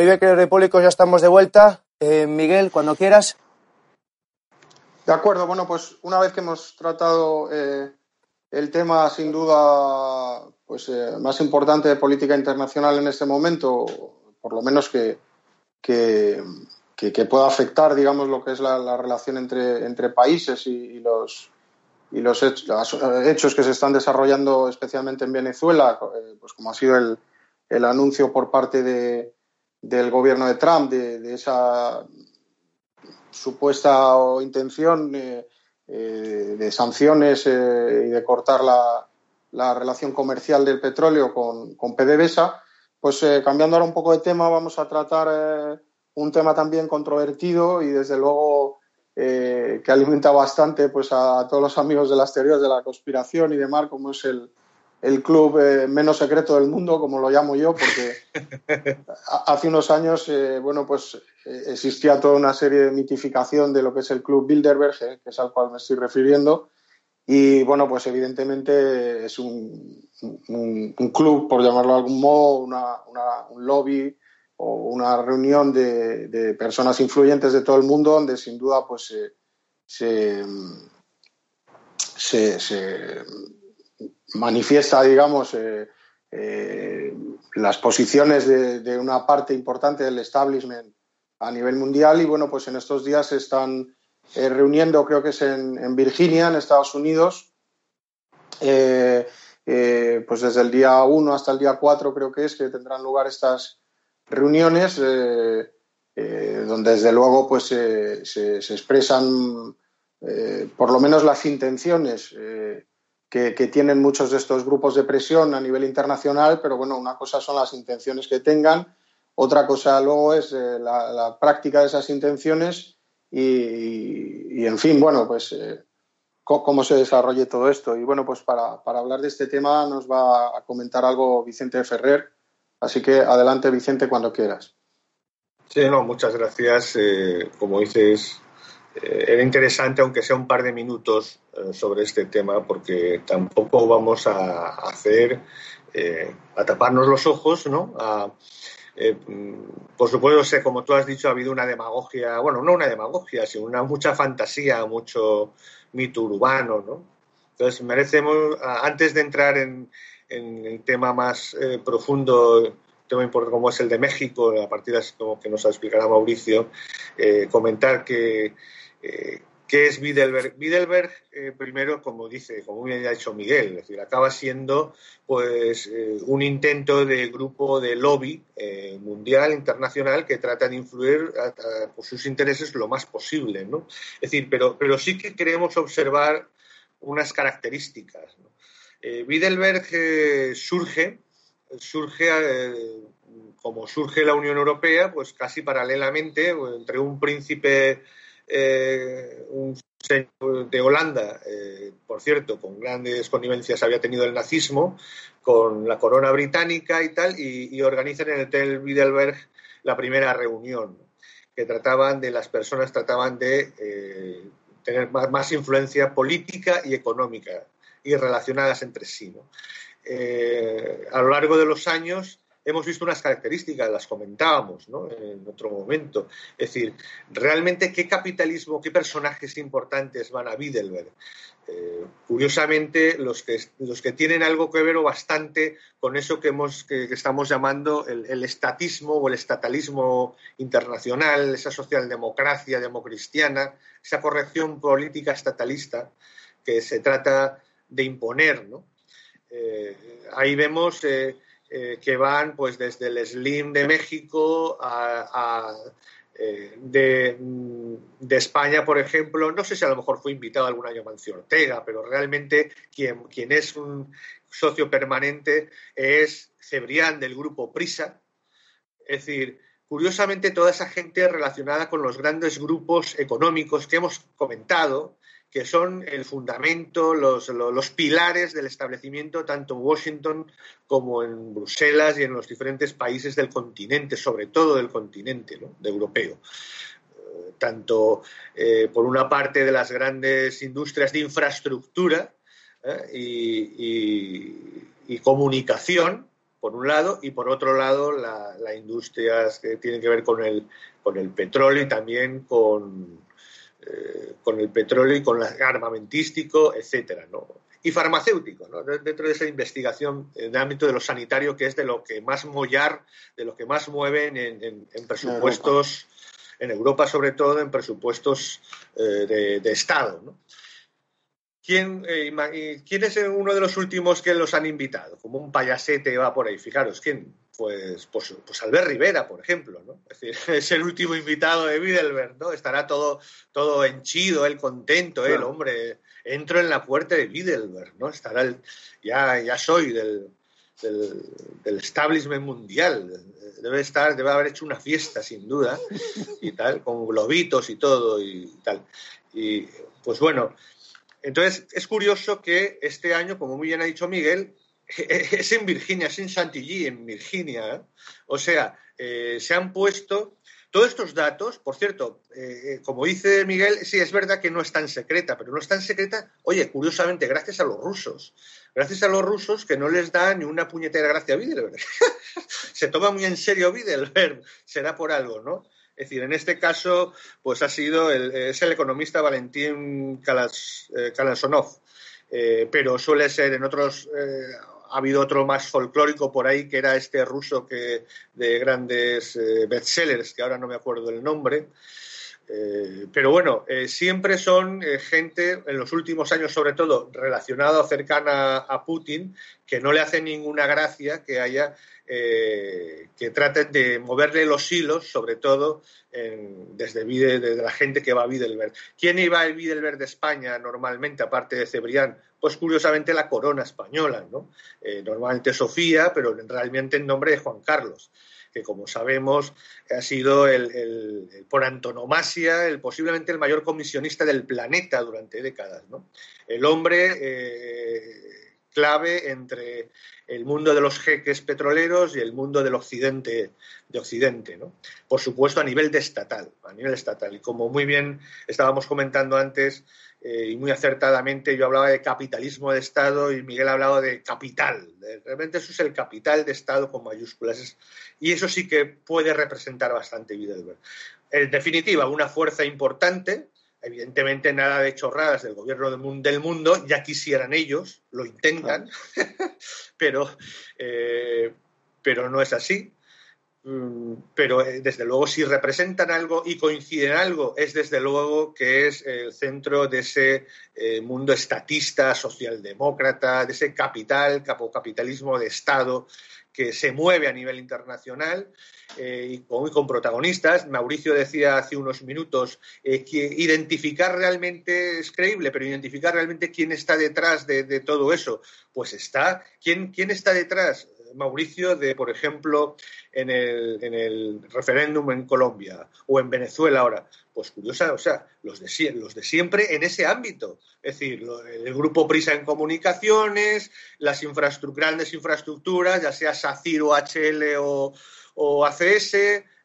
Speaker 1: Muy bien, queridos repúblicos, ya estamos de vuelta. Eh, Miguel, cuando quieras.
Speaker 2: De acuerdo, bueno, pues una vez que hemos tratado eh, el tema, sin duda, pues eh, más importante de política internacional en este momento, por lo menos que, que, pueda afectar, digamos, lo que es la, relación entre, entre países y, los, y los hechos, que se están desarrollando especialmente en Venezuela, pues como ha sido el, el anuncio por parte de, del gobierno de Trump, de, esa supuesta intención eh, eh, de sanciones eh, y de cortar la, relación comercial del petróleo con, con PDVSA, pues cambiando ahora un poco de tema, vamos a tratar un tema también controvertido y desde luego que alimenta bastante pues a, todos los amigos de las teorías de la conspiración y demás, como es el, el club eh, menos secreto del mundo, como lo llamo yo, porque hace unos años, eh, bueno, pues eh, existía toda una serie de mitificación de lo que es el club Bilderberg, que es al cual me estoy refiriendo. Y bueno, pues evidentemente es un, club, por llamarlo de algún modo, un lobby o una reunión de, personas influyentes de todo el mundo, donde sin duda pues se, se manifiesta, digamos, eh, las posiciones de, una parte importante del establishment a nivel mundial y bueno, pues en estos días se están reuniendo, creo que es en, Virginia, en Estados Unidos, pues desde el día 1 hasta el día 4 creo que es que tendrán lugar estas reuniones donde desde luego pues se, expresan por lo menos las intenciones que, tienen muchos de estos grupos de presión a nivel internacional, pero bueno, una cosa son las intenciones que tengan, otra cosa luego es eh, la, práctica de esas intenciones y, en fin, bueno, pues eh, cómo se desarrolle todo esto. Y bueno, pues para, hablar de este tema nos va a comentar algo Vicente Ferrer, así que adelante Vicente cuando quieras.
Speaker 3: Sí, no, muchas gracias. Eh, como dices, era interesante, aunque sea un par de minutos, eh, sobre este tema, porque tampoco vamos a hacer, eh, a taparnos los ojos, ¿no? por supuesto, como tú has dicho, ha habido una demagogia, bueno, no una demagogia, sino una mucha fantasía, mucho mito urbano, ¿no? Entonces, merecemos, antes de entrar en, el tema más profundo, tema importante como es el de México, a partir de como que nos explicará Mauricio, comentar que eh, ¿Qué es Bidelberg? Bidelberg, eh, primero, como dice, como bien ha dicho Miguel, es decir, acaba siendo pues eh, un intento de grupo de lobby mundial, internacional, que trata de influir por sus intereses lo más posible, ¿no? Es decir, pero, pero sí que queremos observar unas características. ¿no? Surge, surge como surge la Unión Europea, pues casi paralelamente entre un príncipe eh, un señor de Holanda, eh, por cierto, con grandes connivencias había tenido el nazismo, con la corona británica y tal, y, organizan en el Hotel Widelberg la primera reunión, que trataban de, las personas trataban de eh, tener más, influencia política y económica y relacionadas entre sí. a lo largo de los años hemos visto unas características, las comentábamos en otro momento. Es decir, realmente qué capitalismo, qué personajes importantes van a Bidelberg. Eh, curiosamente, los que, los que tienen algo que ver o bastante con eso que, hemos, que, estamos llamando el, estatismo o el estatalismo internacional, esa socialdemocracia democristiana, esa corrección política estatalista que se trata de imponer. Eh, ahí vemos eh, eh, que van pues desde el Slim de México a, eh, mm, de, España, por ejemplo, no sé si a lo mejor fue invitado algún año Mancio Ortega, pero realmente quien, quien es un socio permanente es Cebrián del grupo Prisa. Es decir, curiosamente toda esa gente relacionada con los grandes grupos económicos que hemos comentado, que son el fundamento, los, los, pilares del establecimiento tanto en Washington como en Bruselas y en los diferentes países del continente, sobre todo del continente de europeo. Eh, tanto eh, por una parte de las grandes industrias de infraestructura eh, y, comunicación, por un lado, y por otro lado las la industrias que tienen que ver con el, con el petróleo y también con, eh, con el petróleo y con el armamentístico, etcétera, ¿no? Y farmacéutico, ¿no? Dentro de esa investigación en el ámbito de lo sanitario, que es de lo que más mollar, de lo que más mueven en, presupuestos, en Europa sobre todo, en presupuestos eh, de, Estado, ¿no? ¿Quién, eh, ¿Quién, es uno de los últimos que los han invitado? Como un payasete va por ahí. Fijaros, ¿quién? Pues, pues, pues, Albert Rivera, por ejemplo, ¿no? Es decir, es el último invitado de Bidelberg, ¿no? Estará todo, todo henchido, él contento, el hombre, entro en la puerta de Bidelberg, ¿no? Estará el, ya, ya soy del, del, establishment mundial, debe estar, debe haber hecho una fiesta sin duda, y tal, con globitos y todo y tal. Y pues bueno, entonces es curioso que este año, como muy bien ha dicho Miguel, es en Virginia, es en Chantilly, en Virginia. ¿eh? O sea, eh, se han puesto todos estos datos, por cierto, eh, como dice Miguel, sí, es verdad que no es tan secreta, pero no es tan secreta, oye, curiosamente, gracias a los rusos. Gracias a los rusos que no les da ni una puñetera gracia a Bidelberg. se toma muy en serio Bidelberg, será por algo, ¿no? Es decir, en este caso, pues ha sido el, es el economista Valentín Kalasonov, pero suele ser en otros ha habido otro más folclórico por ahí que era este ruso que de grandes eh, bestsellers, que ahora no me acuerdo el nombre. Eh, pero bueno, eh, siempre son gente, en los últimos años sobre todo, relacionada o cercana a Putin, que no le hace ninguna gracia que haya que traten de moverle los hilos, sobre todo desde, desde, la gente que va a Bidelberg. ¿Quién iba a Bidelberg de España normalmente, aparte de Cebrián? Pues curiosamente la corona española, ¿no? Eh, normalmente Sofía, pero realmente en nombre de Juan Carlos que como sabemos ha sido el, por antonomasia el posiblemente el mayor comisionista del planeta durante décadas, ¿no? El hombre eh, clave entre el mundo de los jeques petroleros y el mundo del occidente de occidente ¿no? por supuesto a nivel de estatal a nivel estatal y como muy bien estábamos comentando antes eh, y muy acertadamente yo hablaba de capitalismo de estado y Miguel ha hablado de capital. Realmente eso es el capital de estado con mayúsculas. Y eso sí que puede representar bastante Bidelberg en definitiva una fuerza importante Evidentemente nada de chorradas del gobierno del mundo, ya quisieran ellos, lo intentan, pero, eh, pero no es así. Mm, pero eh, desde luego si representan algo y coinciden algo, es desde luego que es el centro de ese eh, mundo estatista, socialdemócrata, de ese capital, capitalismo de Estado que se mueve a nivel internacional eh, y con, protagonistas. Mauricio decía hace unos minutos que identificar realmente es creíble, pero identificar realmente quién está detrás de, todo eso, pues está. ¿Quién, ¿Quién está detrás? Mauricio, de, por ejemplo, en el, en el, referéndum en Colombia o en Venezuela ahora? Pues curiosa, o sea, los de, los de siempre en ese ámbito. Es decir, el grupo Prisa en comunicaciones, las grandes infraestructuras, ya sea SACIR o HL o, o ACS,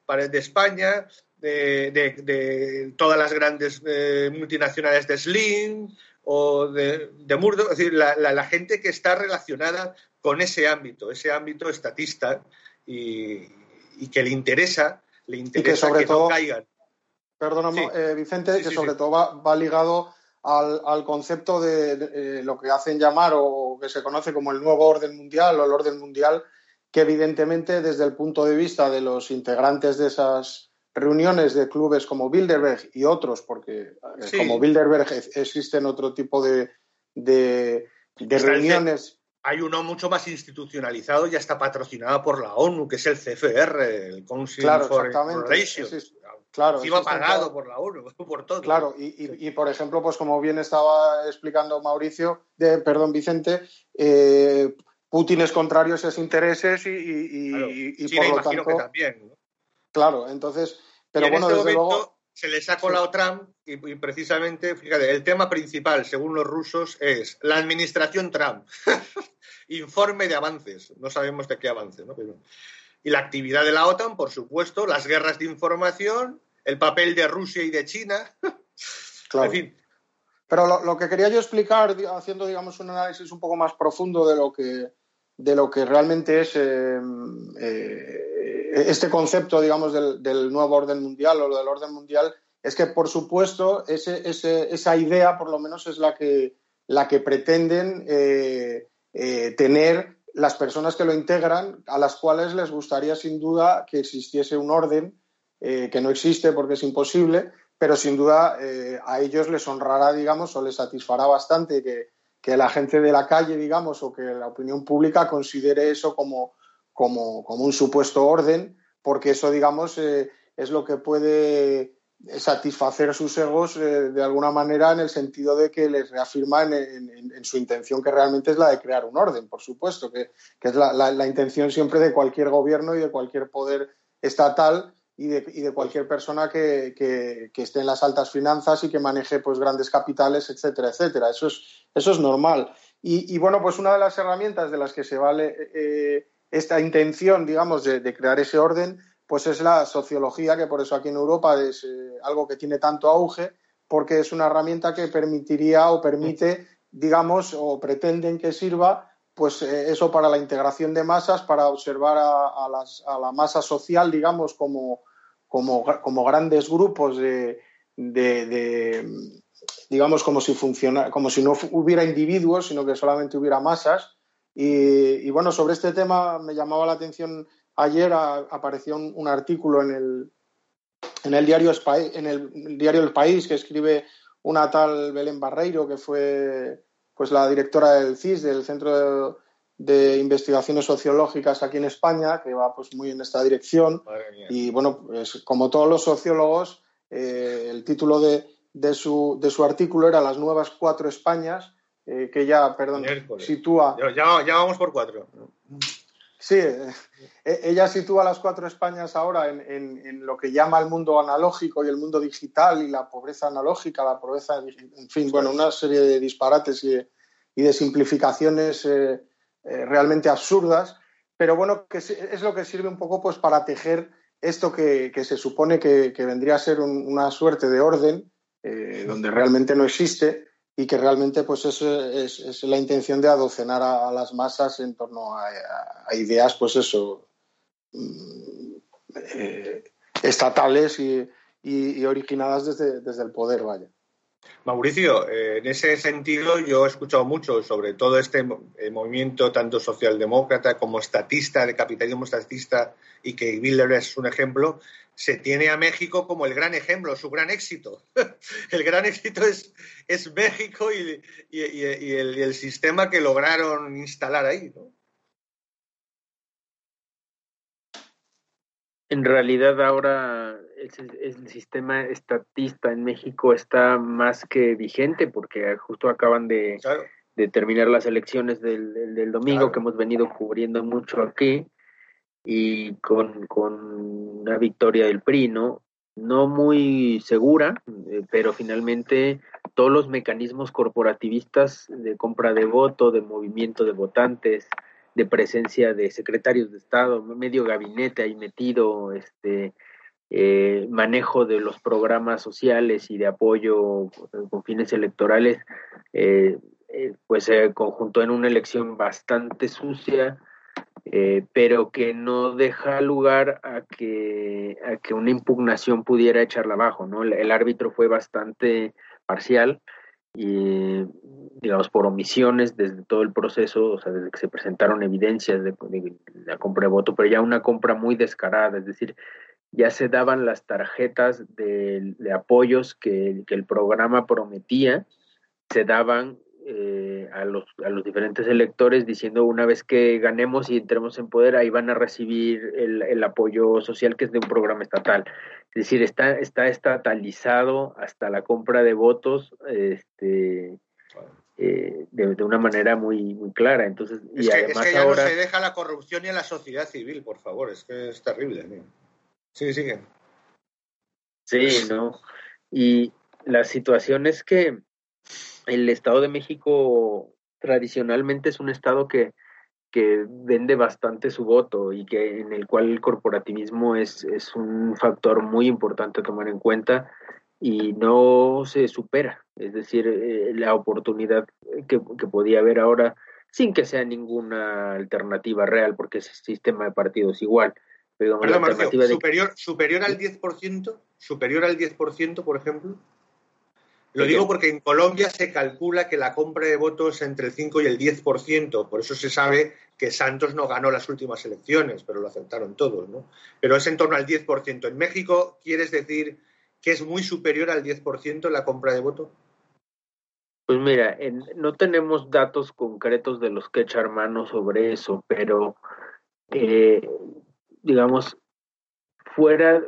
Speaker 3: para de España, de, todas las grandes eh, multinacionales de Slim o de, de Murdo, es decir, la, gente que está relacionada con ese ámbito, ese ámbito estatista y, que le interesa, le interesa que, no caigan.
Speaker 2: Perdóname, eh, Vicente, que sobre todo va, ligado al, concepto de, lo que hacen llamar o que se conoce como el nuevo orden mundial o el orden mundial que evidentemente desde el punto de vista de los integrantes de esas reuniones de clubes como Bilderberg y otros, porque eh, como Bilderberg existen otro tipo de, de, reuniones.
Speaker 3: Hay uno mucho más institucionalizado, ya está patrocinado por la ONU, que es el CFR, el Council
Speaker 2: claro, for Relations.
Speaker 3: Claro, Encima pagado por la ONU, por todo.
Speaker 2: Claro, y, y, por ejemplo, pues como bien estaba explicando Mauricio, de, perdón, Vicente, eh, Putin es contrario a esos intereses y, y, por lo tanto. Que también, Claro, entonces. Pero bueno,
Speaker 3: este desde luego. Se le sacó la Trump y, precisamente, fíjate, el tema principal, según los rusos, es la administración Trump. Informe de avances. No sabemos de qué avance, ¿no? y la actividad de la OTAN, por supuesto, las guerras de información, el papel de Rusia y de China.
Speaker 2: Claro. En fin, pero lo, que quería yo explicar, haciendo digamos un análisis un poco más profundo de lo que, de lo que realmente es eh, eh, este concepto, digamos, del, nuevo orden mundial o del orden mundial, es que, por supuesto, ese, esa idea, por lo menos, es la que, la que pretenden eh, tener las personas que lo integran, a las cuales les gustaría, sin duda, que existiese un orden que no existe porque es imposible, pero sin duda eh, a ellos les honrará, digamos, o les satisfará bastante que, la gente de la calle, digamos, o que la opinión pública considere eso como, como, un supuesto orden, porque eso, digamos, eh, es lo que puede satisfacer sus egos eh, de alguna manera en el sentido de que les reafirma en, su intención que realmente es la de crear un orden, por supuesto, que, es la, intención siempre de cualquier gobierno y de cualquier poder estatal y de, y de cualquier persona que, que, esté en las altas finanzas y que maneje pues grandes capitales, etcétera, etcétera. Eso es, eso es normal. Y, y bueno, pues una de las herramientas de las que se vale eh, esta intención, digamos, de, de, crear ese orden, pues es la sociología, que por eso aquí en Europa es eh, algo que tiene tanto auge, porque es una herramienta que permitiría o permite, digamos, o pretenden que sirva pues eh, eso para la integración de masas, para observar a, la masa social, digamos, como, grandes grupos de, digamos, como si funciona, como si no hubiera individuos, sino que solamente hubiera masas, Y, bueno, sobre este tema me llamaba la atención ayer, apareció un, artículo en el, en el diario en el diario El País que escribe una tal Belén Barreiro que fue pues la directora del CIS del Centro de, Investigaciones Sociológicas aquí en España que va pues muy en esta dirección. Y bueno pues como todos los sociólogos eh, el título de, de, su, de su artículo era las nuevas cuatro Españas eh, que ya perdón sitúa
Speaker 3: ya, ya vamos por cuatro
Speaker 2: Sí, eh, ella sitúa las cuatro Españas ahora en, lo que llama el mundo analógico y el mundo digital y la pobreza analógica, la pobreza, en fin, bueno, una serie de disparates y de, simplificaciones eh, eh, realmente absurdas, pero bueno, que es lo que sirve un poco pues para tejer esto que, se supone que, vendría a ser una suerte de orden, donde realmente no existe, y que realmente pues es, es, la intención de adocenar a, las masas en torno a, ideas pues eso mm, eh, estatales y, originadas desde, desde, el poder vaya.
Speaker 3: Mauricio, eh, en ese sentido yo he escuchado mucho sobre todo este eh, movimiento tanto socialdemócrata como estatista, de capitalismo estatista y que Biller es un ejemplo, se tiene a México como el gran ejemplo, su gran éxito. el gran éxito es, es México y, el, sistema que lograron instalar ahí.
Speaker 4: En realidad ahora el, sistema estatista en México está más que vigente porque justo acaban de, terminar las elecciones del, domingo que hemos venido cubriendo mucho aquí y con, con una victoria del PRI, ¿no? No muy segura, eh, pero finalmente todos los mecanismos corporativistas de compra de voto, de movimiento de votantes, de presencia de secretarios de Estado, medio gabinete ahí metido, este, eh, manejo de los programas sociales y de apoyo con fines electorales, eh, pues se conjuntó en una elección bastante sucia, eh, pero que no deja lugar a que, a que una impugnación pudiera echarla abajo, ¿no? El, árbitro fue bastante parcial y, digamos, por omisiones desde todo el proceso, o sea, desde que se presentaron evidencias de, la compra de voto, pero ya una compra muy descarada, es decir, ya se daban las tarjetas de, apoyos que, que, el programa prometía, se daban eh, a, los, a los diferentes electores diciendo una vez que ganemos y entremos en poder, ahí van a recibir el, el apoyo social que es de un programa estatal. Es decir, está, está estatalizado hasta la compra de votos este, eh, de, una manera muy, muy clara. Entonces,
Speaker 3: y además ya ahora... no se deja la corrupción y a la sociedad civil, por favor, es que es terrible. Sí, sigue.
Speaker 4: Sí, ¿no? Y la situación es que el Estado de México tradicionalmente es un Estado que, que vende bastante su voto y que en el cual el corporativismo es, es un factor muy importante a tomar en cuenta y no se supera. Es decir, eh, la oportunidad que, que, podía haber ahora, sin que sea ninguna alternativa real, porque ese sistema de partidos igual.
Speaker 3: Pero superior, superior al 10%, superior al 10%, por ejemplo. Lo digo porque en Colombia se calcula que la compra de votos entre el 5 y el 10%, por eso se sabe que Santos no ganó las últimas elecciones, pero lo aceptaron todos, ¿no? Pero es en torno al 10%. ¿En México quieres decir que es muy superior al 10% la compra de voto?
Speaker 4: Pues mira, no tenemos datos concretos de los que echar mano sobre eso, pero eh, digamos, fuera,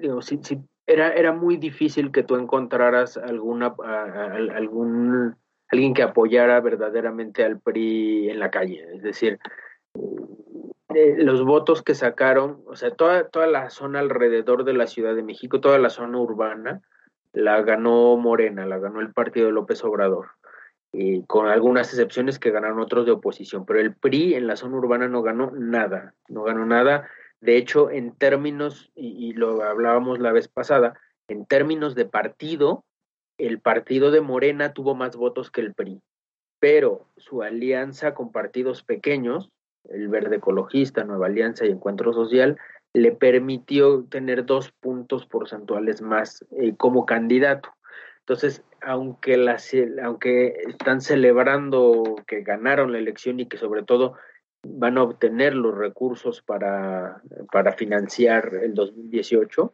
Speaker 4: digamos, si, si era, era muy difícil que tú encontraras alguna, algún, alguien que apoyara verdaderamente al PRI en la calle. Es decir, eh, los votos que sacaron, o sea, toda, toda la zona alrededor de la Ciudad de México, toda la zona urbana, la ganó Morena, la ganó el partido de López Obrador. Y con algunas excepciones que ganaron otros de oposición, pero el PRI en la zona urbana no ganó nada, no ganó nada de hecho, en términos, y, lo hablábamos la vez pasada, en términos de partido, el partido de Morena tuvo más votos que el PRI, pero su alianza con partidos pequeños, el Verde Ecologista, Nueva Alianza y Encuentro Social, le permitió tener dos puntos porcentuales más eh, como candidato. Entonces, aunque, aunque están celebrando que ganaron la elección y que sobre todo van a obtener los recursos para, para financiar el 2018,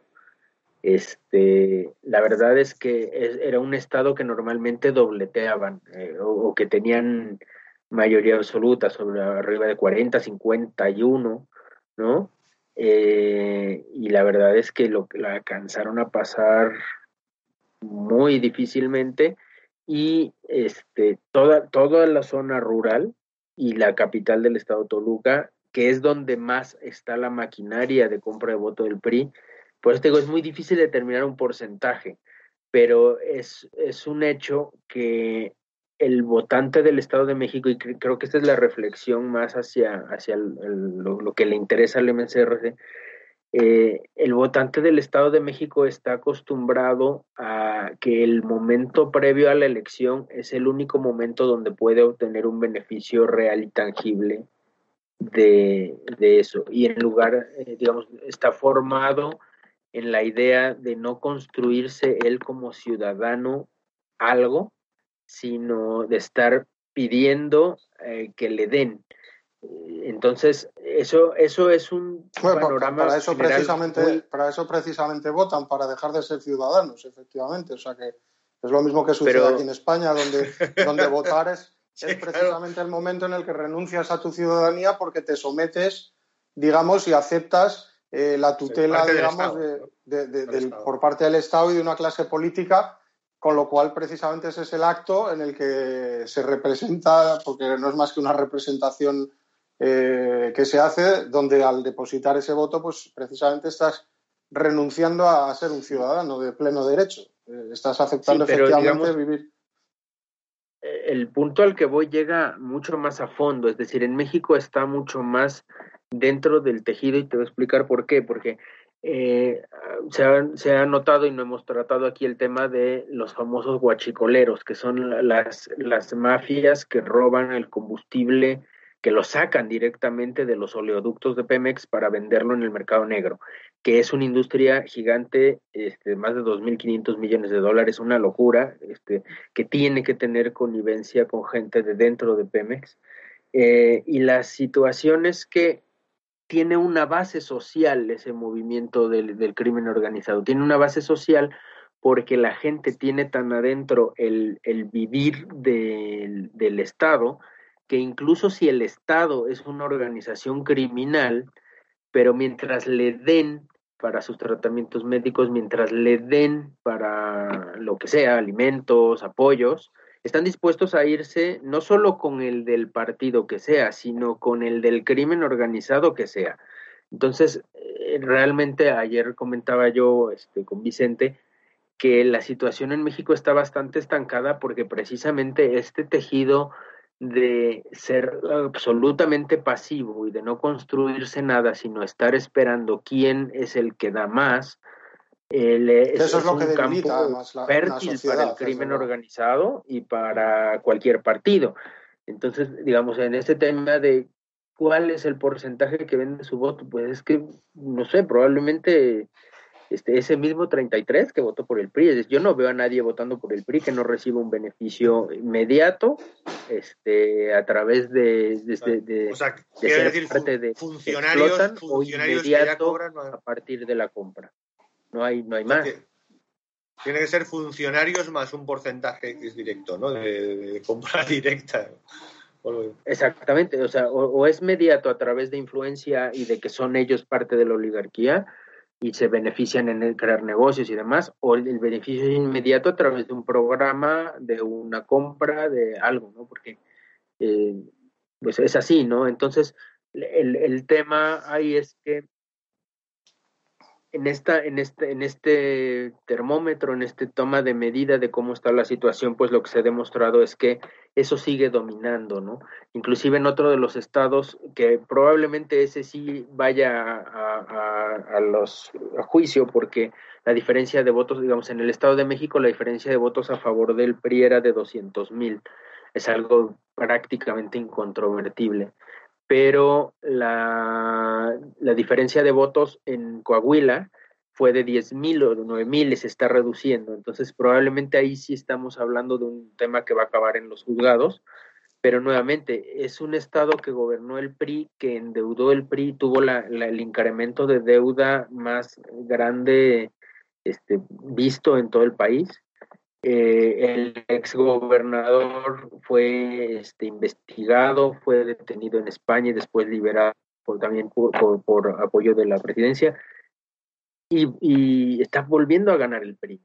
Speaker 4: este, la verdad es que era un estado que normalmente dobleteaban eh, o, que tenían mayoría absoluta, sobre arriba de 40, 51, ¿no? Eh, y la verdad es que lo la alcanzaron a pasar muy difícilmente y este toda toda la zona rural y la capital del estado Toluca, que es donde más está la maquinaria de compra de voto del PRI, por eso digo, es muy difícil determinar un porcentaje, pero es, es un hecho que el votante del Estado de México, y creo que esta es la reflexión más hacia, hacia lo, que le interesa al MCRC, eh, el votante del Estado de México está acostumbrado a que el momento previo a la elección es el único momento donde puede obtener un beneficio real y tangible de, eso. Y en lugar, eh, digamos, está formado en la idea de no construirse él como ciudadano algo, sino de estar pidiendo eh, que le den. Entonces, eso, eso es un panorama.
Speaker 2: Para eso, precisamente, para eso precisamente votan, para dejar de ser ciudadanos, efectivamente. O sea que es lo mismo que sucede aquí en España, donde, donde votar es, precisamente el momento en el que renuncias a tu ciudadanía porque te sometes, digamos, y aceptas eh, la tutela, digamos, de, por parte del Estado y de una clase política, con lo cual precisamente ese es el acto en el que se representa, porque no es más que una representación eh, que se hace, donde al depositar ese voto, pues precisamente estás renunciando a ser un ciudadano de pleno derecho. Eh, estás aceptando efectivamente vivir.
Speaker 4: El punto al que voy llega mucho más a fondo, es decir, en México está mucho más dentro del tejido y te voy a explicar por qué, porque eh, se, ha, se, ha, notado y no hemos tratado aquí el tema de los famosos guachicoleros, que son las, las mafias que roban el combustible, que lo sacan directamente de los oleoductos de Pemex para venderlo en el mercado negro, que es una industria gigante, este, más de 2.500 millones de dólares, una locura, este, que tiene que tener connivencia con gente de dentro de Pemex. Eh, y las situaciones que tiene una base social ese movimiento del, crimen organizado, tiene una base social porque la gente tiene tan adentro el, vivir del Estado que incluso si el Estado es una organización criminal, pero mientras le den para sus tratamientos médicos, mientras le den para lo que sea, alimentos, apoyos, están dispuestos a irse no solo con el del partido que sea, sino con el del crimen organizado que sea. Entonces, eh, realmente ayer comentaba yo este, con Vicente que la situación en México está bastante estancada porque precisamente este tejido de ser absolutamente pasivo y de no construirse nada, sino estar esperando quién es el que da más,
Speaker 2: eso es, lo que debilita
Speaker 4: la, fértil para el crimen organizado y para cualquier partido. Entonces, digamos, en este tema de cuál es el porcentaje que vende su voto, pues es que, no sé, probablemente este, ese mismo 33 que votó por el PRI. Yo no veo a nadie votando por el PRI que no reciba un beneficio inmediato este, a través de, de,
Speaker 6: o sea, decir, parte de funcionarios, funcionarios
Speaker 4: inmediato a partir de la compra. No hay, no hay más.
Speaker 6: Tiene que ser funcionarios más un porcentaje que es directo, ¿no? De, compra directa.
Speaker 4: Exactamente, o sea, o, es mediato a través de influencia y de que son ellos parte de la oligarquía y se benefician en crear negocios y demás, o el, beneficio es inmediato a través de un programa, de una compra, de algo, ¿no? Porque eh, pues es así, ¿no? Entonces, el, el tema ahí es que en esta, en este, en este termómetro, en este toma de medida de cómo está la situación, pues lo que se ha demostrado es que eso sigue dominando, ¿no? Inclusive en otro de los estados que probablemente ese sí vaya a, a, los a juicio, porque la diferencia de votos, digamos, en el Estado de México la diferencia de votos a favor del PRI era de 200 mil, es algo prácticamente incontrovertible pero la, la, diferencia de votos en Coahuila fue de 10 mil o de 9 mil, se está reduciendo. Entonces, probablemente ahí sí estamos hablando de un tema que va a acabar en los juzgados, pero nuevamente es un estado que gobernó el PRI, que endeudó el PRI, tuvo el incremento de deuda más grande este, visto en todo el país. Eh, el exgobernador fue este, investigado, fue detenido en España y después liberado también por, por, apoyo de la presidencia y, y está volviendo a ganar el PRI.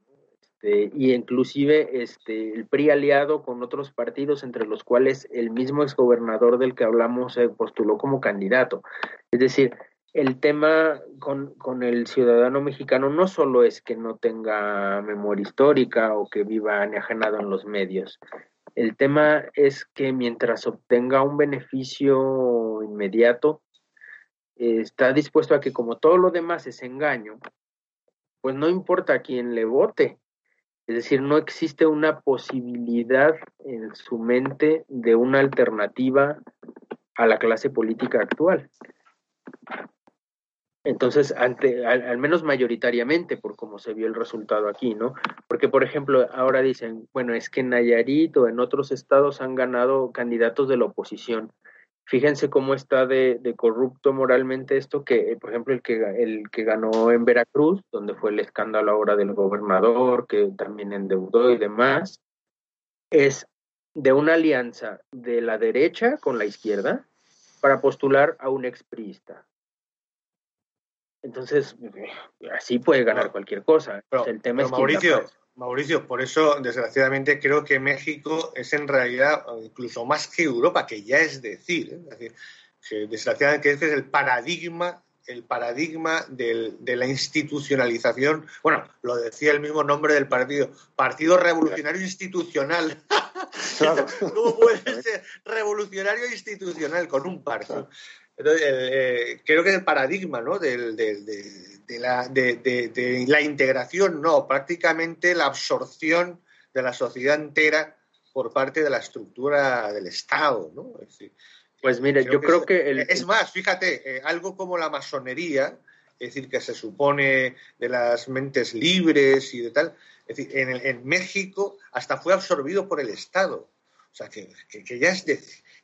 Speaker 4: Este, y inclusive este, el PRI aliado con otros partidos, entre los cuales el mismo exgobernador del que hablamos se postuló como candidato. Es decir, el tema con, con, el ciudadano mexicano no solo es que no tenga memoria histórica o que viva enajenado en los medios. El tema es que mientras obtenga un beneficio inmediato, está dispuesto a que como todo lo demás es engaño, pues no importa a quién le vote, es decir, no existe una posibilidad en su mente de una alternativa a la clase política actual. Entonces, ante, al, menos mayoritariamente, por cómo se vio el resultado aquí, ¿no? Porque, por ejemplo, ahora dicen, bueno, es que en Nayarit o en otros estados han ganado candidatos de la oposición. Fíjense cómo está de, corrupto moralmente esto, que por ejemplo el que, el que ganó en Veracruz, donde fue el escándalo ahora del gobernador, que también endeudó y demás, es de una alianza de la derecha con la izquierda para postular a un expriista. Entonces, así puede ganar cualquier cosa. el tema es
Speaker 3: Mauricio, Mauricio, por eso, desgraciadamente, creo que México es en realidad incluso más que Europa, que ya es decir, ¿eh? es decir que desgraciadamente es el paradigma el paradigma del, de la institucionalización, bueno, lo decía el mismo nombre del partido, Partido Revolucionario Institucional. ¿Cómo puede ser revolucionario institucional con un partido? Entonces, eh, creo que el paradigma ¿no? de, la, de, la, integración, no, prácticamente la absorción de la sociedad entera por parte de la estructura del Estado. ¿no?
Speaker 4: pues mire, yo creo que...
Speaker 3: Es más, fíjate, eh, algo como la masonería, es decir, que se supone de las mentes libres y de tal, es decir, en, en México hasta fue absorbido por el Estado. O sea, que, que, ya, es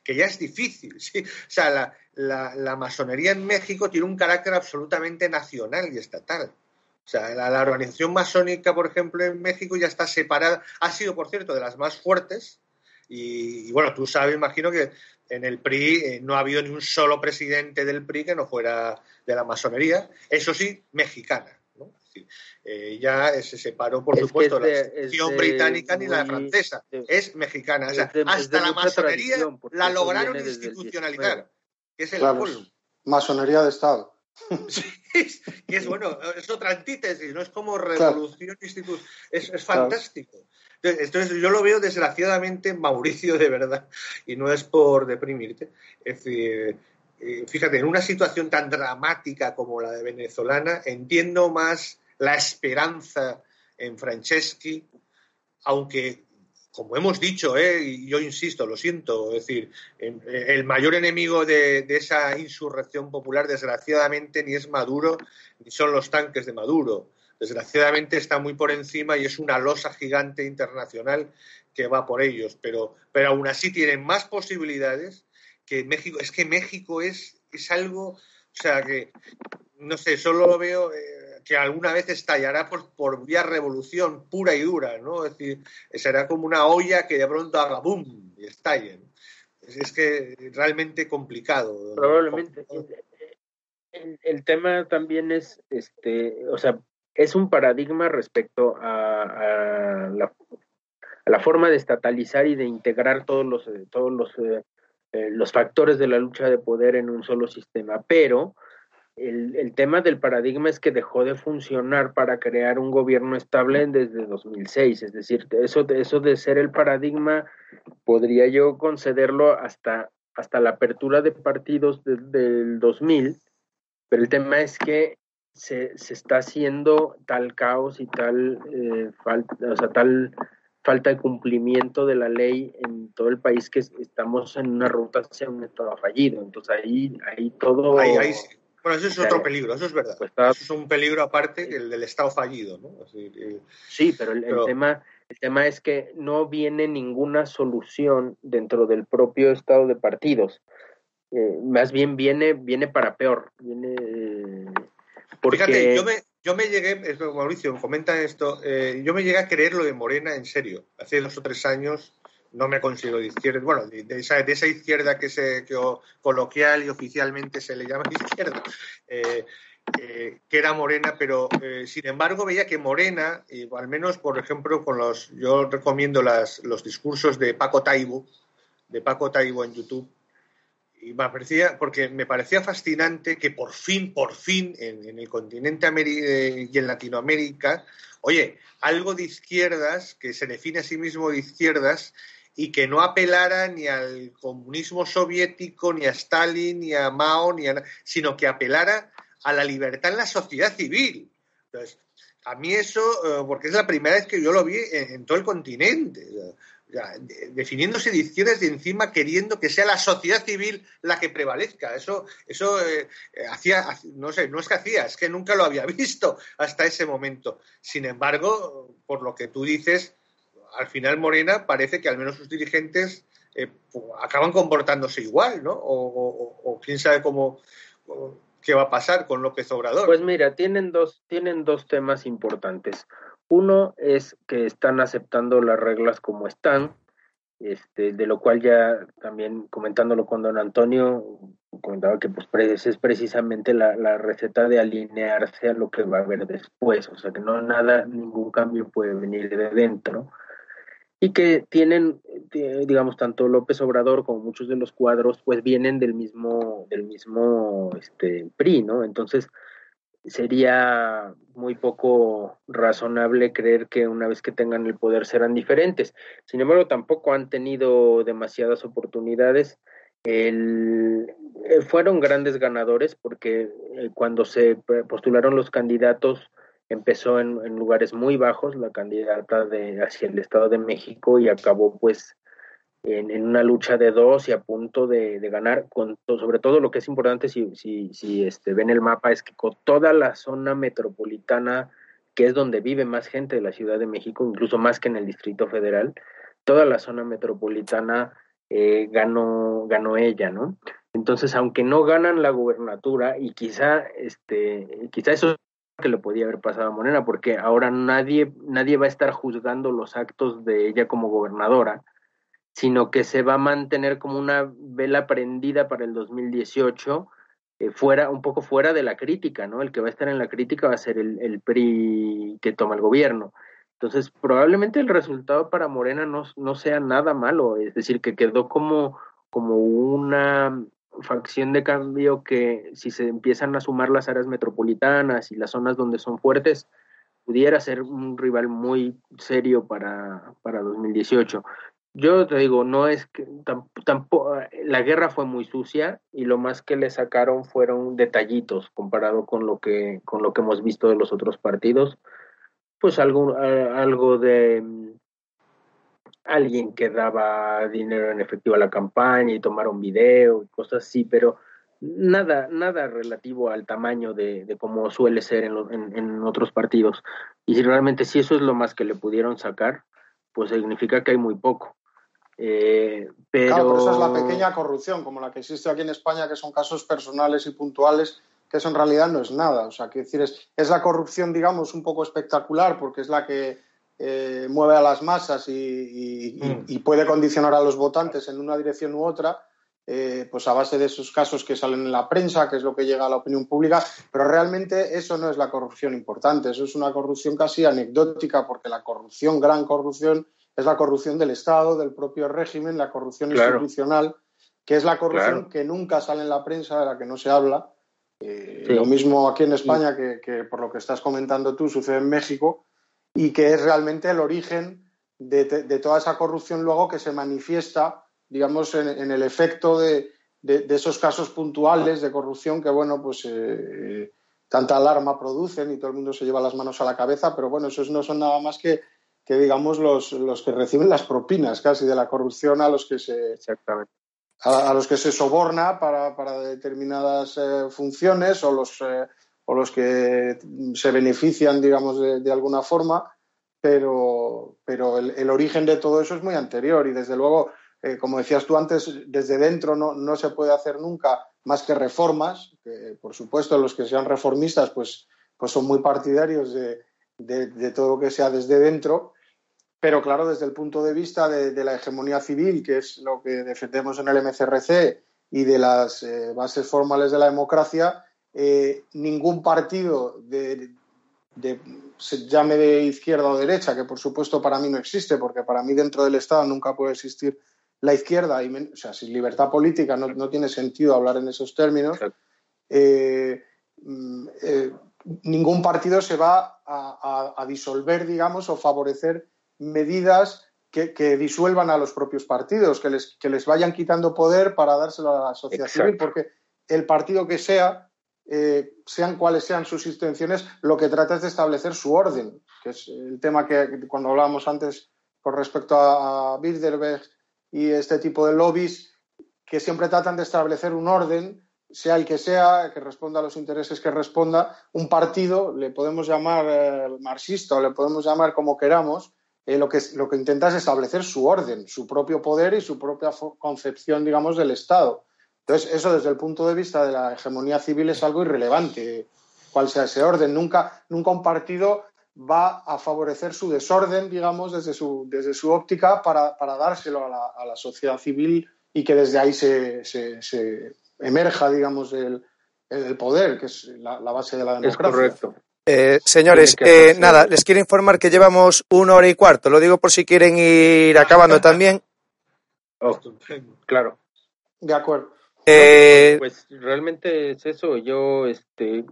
Speaker 3: que ya es difícil. ¿sí? O sea, la, la, masonería en México tiene un carácter absolutamente nacional y estatal. O sea, la, organización masónica, por ejemplo, en México ya está separada. Ha sido, por cierto, de las más fuertes. Y, bueno, tú sabes, imagino que en el PRI eh, no ha habido ni un solo presidente del PRI que no fuera de la masonería. Eso sí, mexicana. Eh, ya se separó, por supuesto, la institución británica ni la francesa, es mexicana. hasta la masonería la lograron institucionalizar, que es el
Speaker 2: Masonería de Estado.
Speaker 3: que es bueno, es otra antítesis, no es como revolución institucional, es, fantástico. Entonces, yo lo veo desgraciadamente Mauricio de verdad, y no es por deprimirte. Es decir, eh, fíjate, en una situación tan dramática como la de venezolana, entiendo más la esperanza en Franceschi, aunque, como hemos dicho, ¿eh? yo insisto, lo siento, es decir, el mayor enemigo de, esa insurrección popular, desgraciadamente, ni es Maduro, ni son los tanques de Maduro. Desgraciadamente está muy por encima y es una losa gigante internacional que va por ellos, pero, pero aún así tienen más posibilidades que México. Es que México es, es algo, o sea, que, no sé, solo lo veo... Eh, que alguna vez estallará por, por vía revolución pura y dura, ¿no? Es decir, será como una olla que de pronto haga boom y estalle. Es, que realmente complicado.
Speaker 4: Probablemente. El, tema también es, este, o sea, es un paradigma respecto a, la, la, forma de estatalizar y de integrar todos los, todos los, eh, eh, los factores de la lucha de poder en un solo sistema, pero el, el, tema del paradigma es que dejó de funcionar para crear un gobierno estable desde 2006, es decir, eso, eso de ser el paradigma podría yo concederlo hasta, hasta la apertura de partidos del 2000, pero el tema es que se, se está haciendo tal caos y tal eh, falta, o sea, tal falta de cumplimiento de la ley en todo el país que estamos en una ruta hacia un estado fallido. Entonces ahí, ahí todo
Speaker 3: Bueno, eso es otro peligro, eso es verdad. Pues eso es un peligro aparte que el del Estado fallido, ¿no?
Speaker 4: sí, pero el, tema, el tema es que no viene ninguna solución dentro del propio Estado de partidos. Eh, más bien viene, viene para peor. Viene,
Speaker 3: porque... Fíjate, yo me, yo me llegué, Mauricio, comenta esto, eh, yo me llegué a creer lo de Morena en serio. Hace dos o tres años no me considero de izquierda, bueno, de, esa, izquierda que, se, coloquial y oficialmente se le llama izquierda, eh, eh, que era Morena, pero sin embargo veía que Morena, al menos por ejemplo con los, yo recomiendo las, los discursos de Paco Taibo, de Paco Taibo en YouTube, y me parecía, porque me parecía fascinante que por fin, por fin, en, el continente eh, y en Latinoamérica, oye, algo de izquierdas, que se define a sí mismo de izquierdas, y que no apelara ni al comunismo soviético, ni a Stalin, ni a Mao, ni a, sino que apelara a la libertad en la sociedad civil. Entonces, a mí eso, eh, porque es la primera vez que yo lo vi en todo el continente definiéndose de izquierdas y encima queriendo que sea la sociedad civil la que prevalezca. Eso, eso eh, hacía, no sé, no es que hacía, es que nunca lo había visto hasta ese momento. Sin embargo, por lo que tú dices, al final Morena parece que al menos sus dirigentes eh, acaban comportándose igual, ¿no? O, quién sabe cómo, qué va a pasar con López Obrador.
Speaker 4: Pues mira, tienen dos, tienen dos temas importantes. Uno es que están aceptando las reglas como están, este, de lo cual ya también comentándolo con don Antonio, comentaba que pues es precisamente la, la, receta de alinearse a lo que va a haber después, o sea que no nada, ningún cambio puede venir de dentro y que tienen, eh, digamos, tanto López Obrador como muchos de los cuadros, pues vienen del mismo, del mismo este, PRI, ¿no? Entonces, sería muy poco razonable creer que una vez que tengan el poder serán diferentes. Sin embargo, tampoco han tenido demasiadas oportunidades. El, eh, fueron grandes ganadores porque eh, cuando se postularon los candidatos empezó en, lugares muy bajos la candidata de hacia el Estado de México y acabó pues en, una lucha de dos y a punto de, ganar, con, sobre todo lo que es importante si, si, si este, ven el mapa es que con toda la zona metropolitana, que es donde vive más gente de la Ciudad de México, incluso más que en el Distrito Federal, toda la zona metropolitana eh, ganó, ganó ella, ¿no? Entonces, aunque no ganan la gubernatura, y quizá, este, quizá eso que le podía haber pasado a Morena, porque ahora nadie, nadie va a estar juzgando los actos de ella como gobernadora, sino que se va a mantener como una vela prendida para el 2018, eh, fuera, un poco fuera de la crítica, ¿no? El que va a estar en la crítica va a ser el, el PRI que toma el gobierno. Entonces, probablemente el resultado para Morena no, no sea nada malo, es decir, que quedó como, como una facción de cambio que si se empiezan a sumar las áreas metropolitanas y las zonas donde son fuertes, pudiera ser un rival muy serio para, para 2018. Yo te digo, no es que tampoco, la guerra fue muy sucia y lo más que le sacaron fueron detallitos comparado con lo que con lo que hemos visto de los otros partidos, pues algo algo de alguien que daba dinero en efectivo a la campaña y tomaron video y cosas así, pero nada nada relativo al tamaño de, de cómo suele ser en, en, en otros partidos. Y si realmente si eso es lo más que le pudieron sacar, pues significa que hay muy poco. Eh, pero...
Speaker 2: Claro, esa es la pequeña corrupción, como la que existe aquí en España, que son casos personales y puntuales, que eso en realidad no es nada. O sea, que decir, es, es la corrupción, digamos, un poco espectacular, porque es la que eh, mueve a las masas y, y, mm. puede condicionar a los votantes en una dirección u otra. Eh, pues a base de esos casos que salen en la prensa, que es lo que llega a la opinión pública, pero realmente eso no es la corrupción importante, eso es una corrupción casi anecdótica, porque la corrupción, gran corrupción, es la corrupción del Estado, del propio régimen, la corrupción institucional, que es la corrupción que nunca sale en la prensa, de la que no se habla. Eh, lo mismo aquí en España, que, por lo que estás comentando tú, sucede en México, y que es realmente el origen de, toda esa corrupción luego que se manifiesta, digamos, en, el efecto de, esos casos puntuales de corrupción que, bueno, pues eh, tanta alarma producen y todo el mundo se lleva las manos a la cabeza, pero bueno, esos no son nada más que que digamos los, los que reciben las propinas casi de la corrupción a los que se
Speaker 4: Exactamente.
Speaker 2: a, los que se soborna para, para determinadas eh, funciones o los, eh, o los que se benefician, digamos, de, alguna forma, pero, pero el, origen de todo eso es muy anterior y desde luego, eh, como decías tú antes, desde dentro no, no, se puede hacer nunca más que reformas, por supuesto los que sean reformistas pues, pues son muy partidarios de, de todo lo que sea desde dentro, pero claro, desde el punto de vista de, la hegemonía civil, que es lo que defendemos en el MCRC, y de las eh, bases formales de la democracia, eh, ningún partido de, se llame de izquierda o derecha, que por supuesto para mí no existe, porque para mí dentro del Estado nunca puede existir la izquierda, y, o sea, sin libertad política no, tiene sentido hablar en esos términos. Eh, mm, ningún partido se va a, a, disolver, digamos, o favorecer medidas que, disuelvan a los propios partidos, que les, que les vayan quitando poder para dárselo a la sociedad civil, porque el partido que sea, eh, sean cuales sean sus intenciones, lo que trata es de establecer su orden, que es el tema que cuando hablábamos antes con respecto a, Bilderberg y este tipo de lobbies, que siempre tratan de establecer un orden, sea el que sea, que responda a los intereses que responda, un partido, le podemos llamar eh, marxista o le podemos llamar como queramos, eh, lo, que, lo que intenta es establecer su orden, su propio poder y su propia concepción, digamos, del Estado. Entonces, eso desde el punto de vista de la hegemonía civil es algo irrelevante, cuál sea ese orden. Nunca, nunca un partido va a favorecer su desorden, digamos, desde su, desde su óptica para, dárselo a la, sociedad civil y que desde ahí se, se, emerja, digamos, el, el, poder, que es la, la, base de la democracia.
Speaker 4: Es correcto.
Speaker 1: Eh, señores, eh, nada, les quiero informar que llevamos una hora y cuarto. Lo digo por si quieren ir acabando también.
Speaker 4: Oh, claro.
Speaker 2: De acuerdo.
Speaker 4: Eh, pues realmente es eso. Yo, este,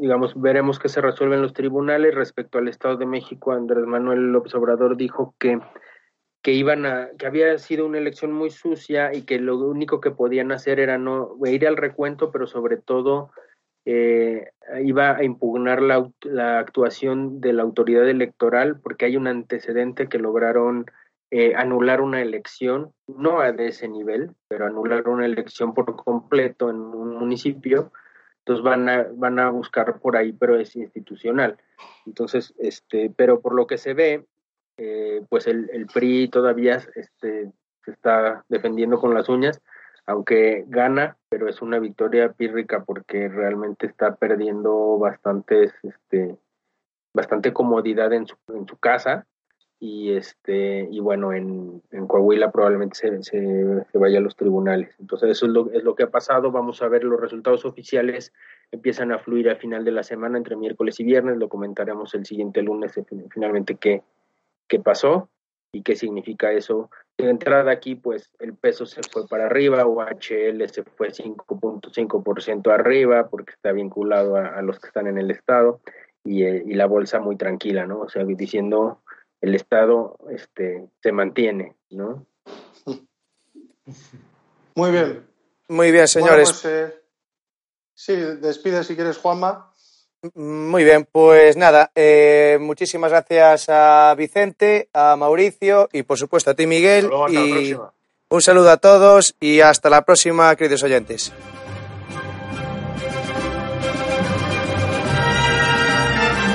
Speaker 4: digamos, veremos que se resuelven los tribunales respecto al Estado de México. Andrés Manuel López Obrador dijo que que iban a que había sido una elección muy sucia y que lo único que podían hacer era no ir al recuento, pero sobre todo eh, iba a impugnar la, la, actuación de la autoridad electoral porque hay un antecedente que lograron eh, anular una elección, no de ese nivel, pero anular una elección por completo en un municipio. Entonces van a, van a buscar por ahí, pero es institucional. Entonces, este, pero por lo que se ve, eh, pues el, el, PRI todavía este, se está defendiendo con las uñas aunque gana, pero es una victoria pírrica porque realmente está perdiendo bastantes, este, bastante comodidad en su, en su casa y este y bueno en, en Coahuila probablemente se, se, vaya a los tribunales. Entonces eso es lo, es lo que ha pasado. Vamos a ver los resultados oficiales empiezan a fluir al final de la semana entre miércoles y viernes. Lo comentaremos el siguiente lunes eh, finalmente qué, qué pasó y qué significa eso. De entrada aquí, pues el peso se fue para arriba, UHL se fue 5.5% arriba porque está vinculado a, los que están en el Estado y, eh, y, la bolsa muy tranquila, ¿no? O sea, diciendo el Estado este, se mantiene, ¿no?
Speaker 2: Muy bien.
Speaker 1: Muy bien, señores.
Speaker 2: pues, eh, sí, despide si quieres, Juanma.
Speaker 1: Muy bien, pues nada, eh, muchísimas gracias a Vicente, a Mauricio y por supuesto a ti, Miguel. y un saludo a todos y hasta la próxima, queridos oyentes.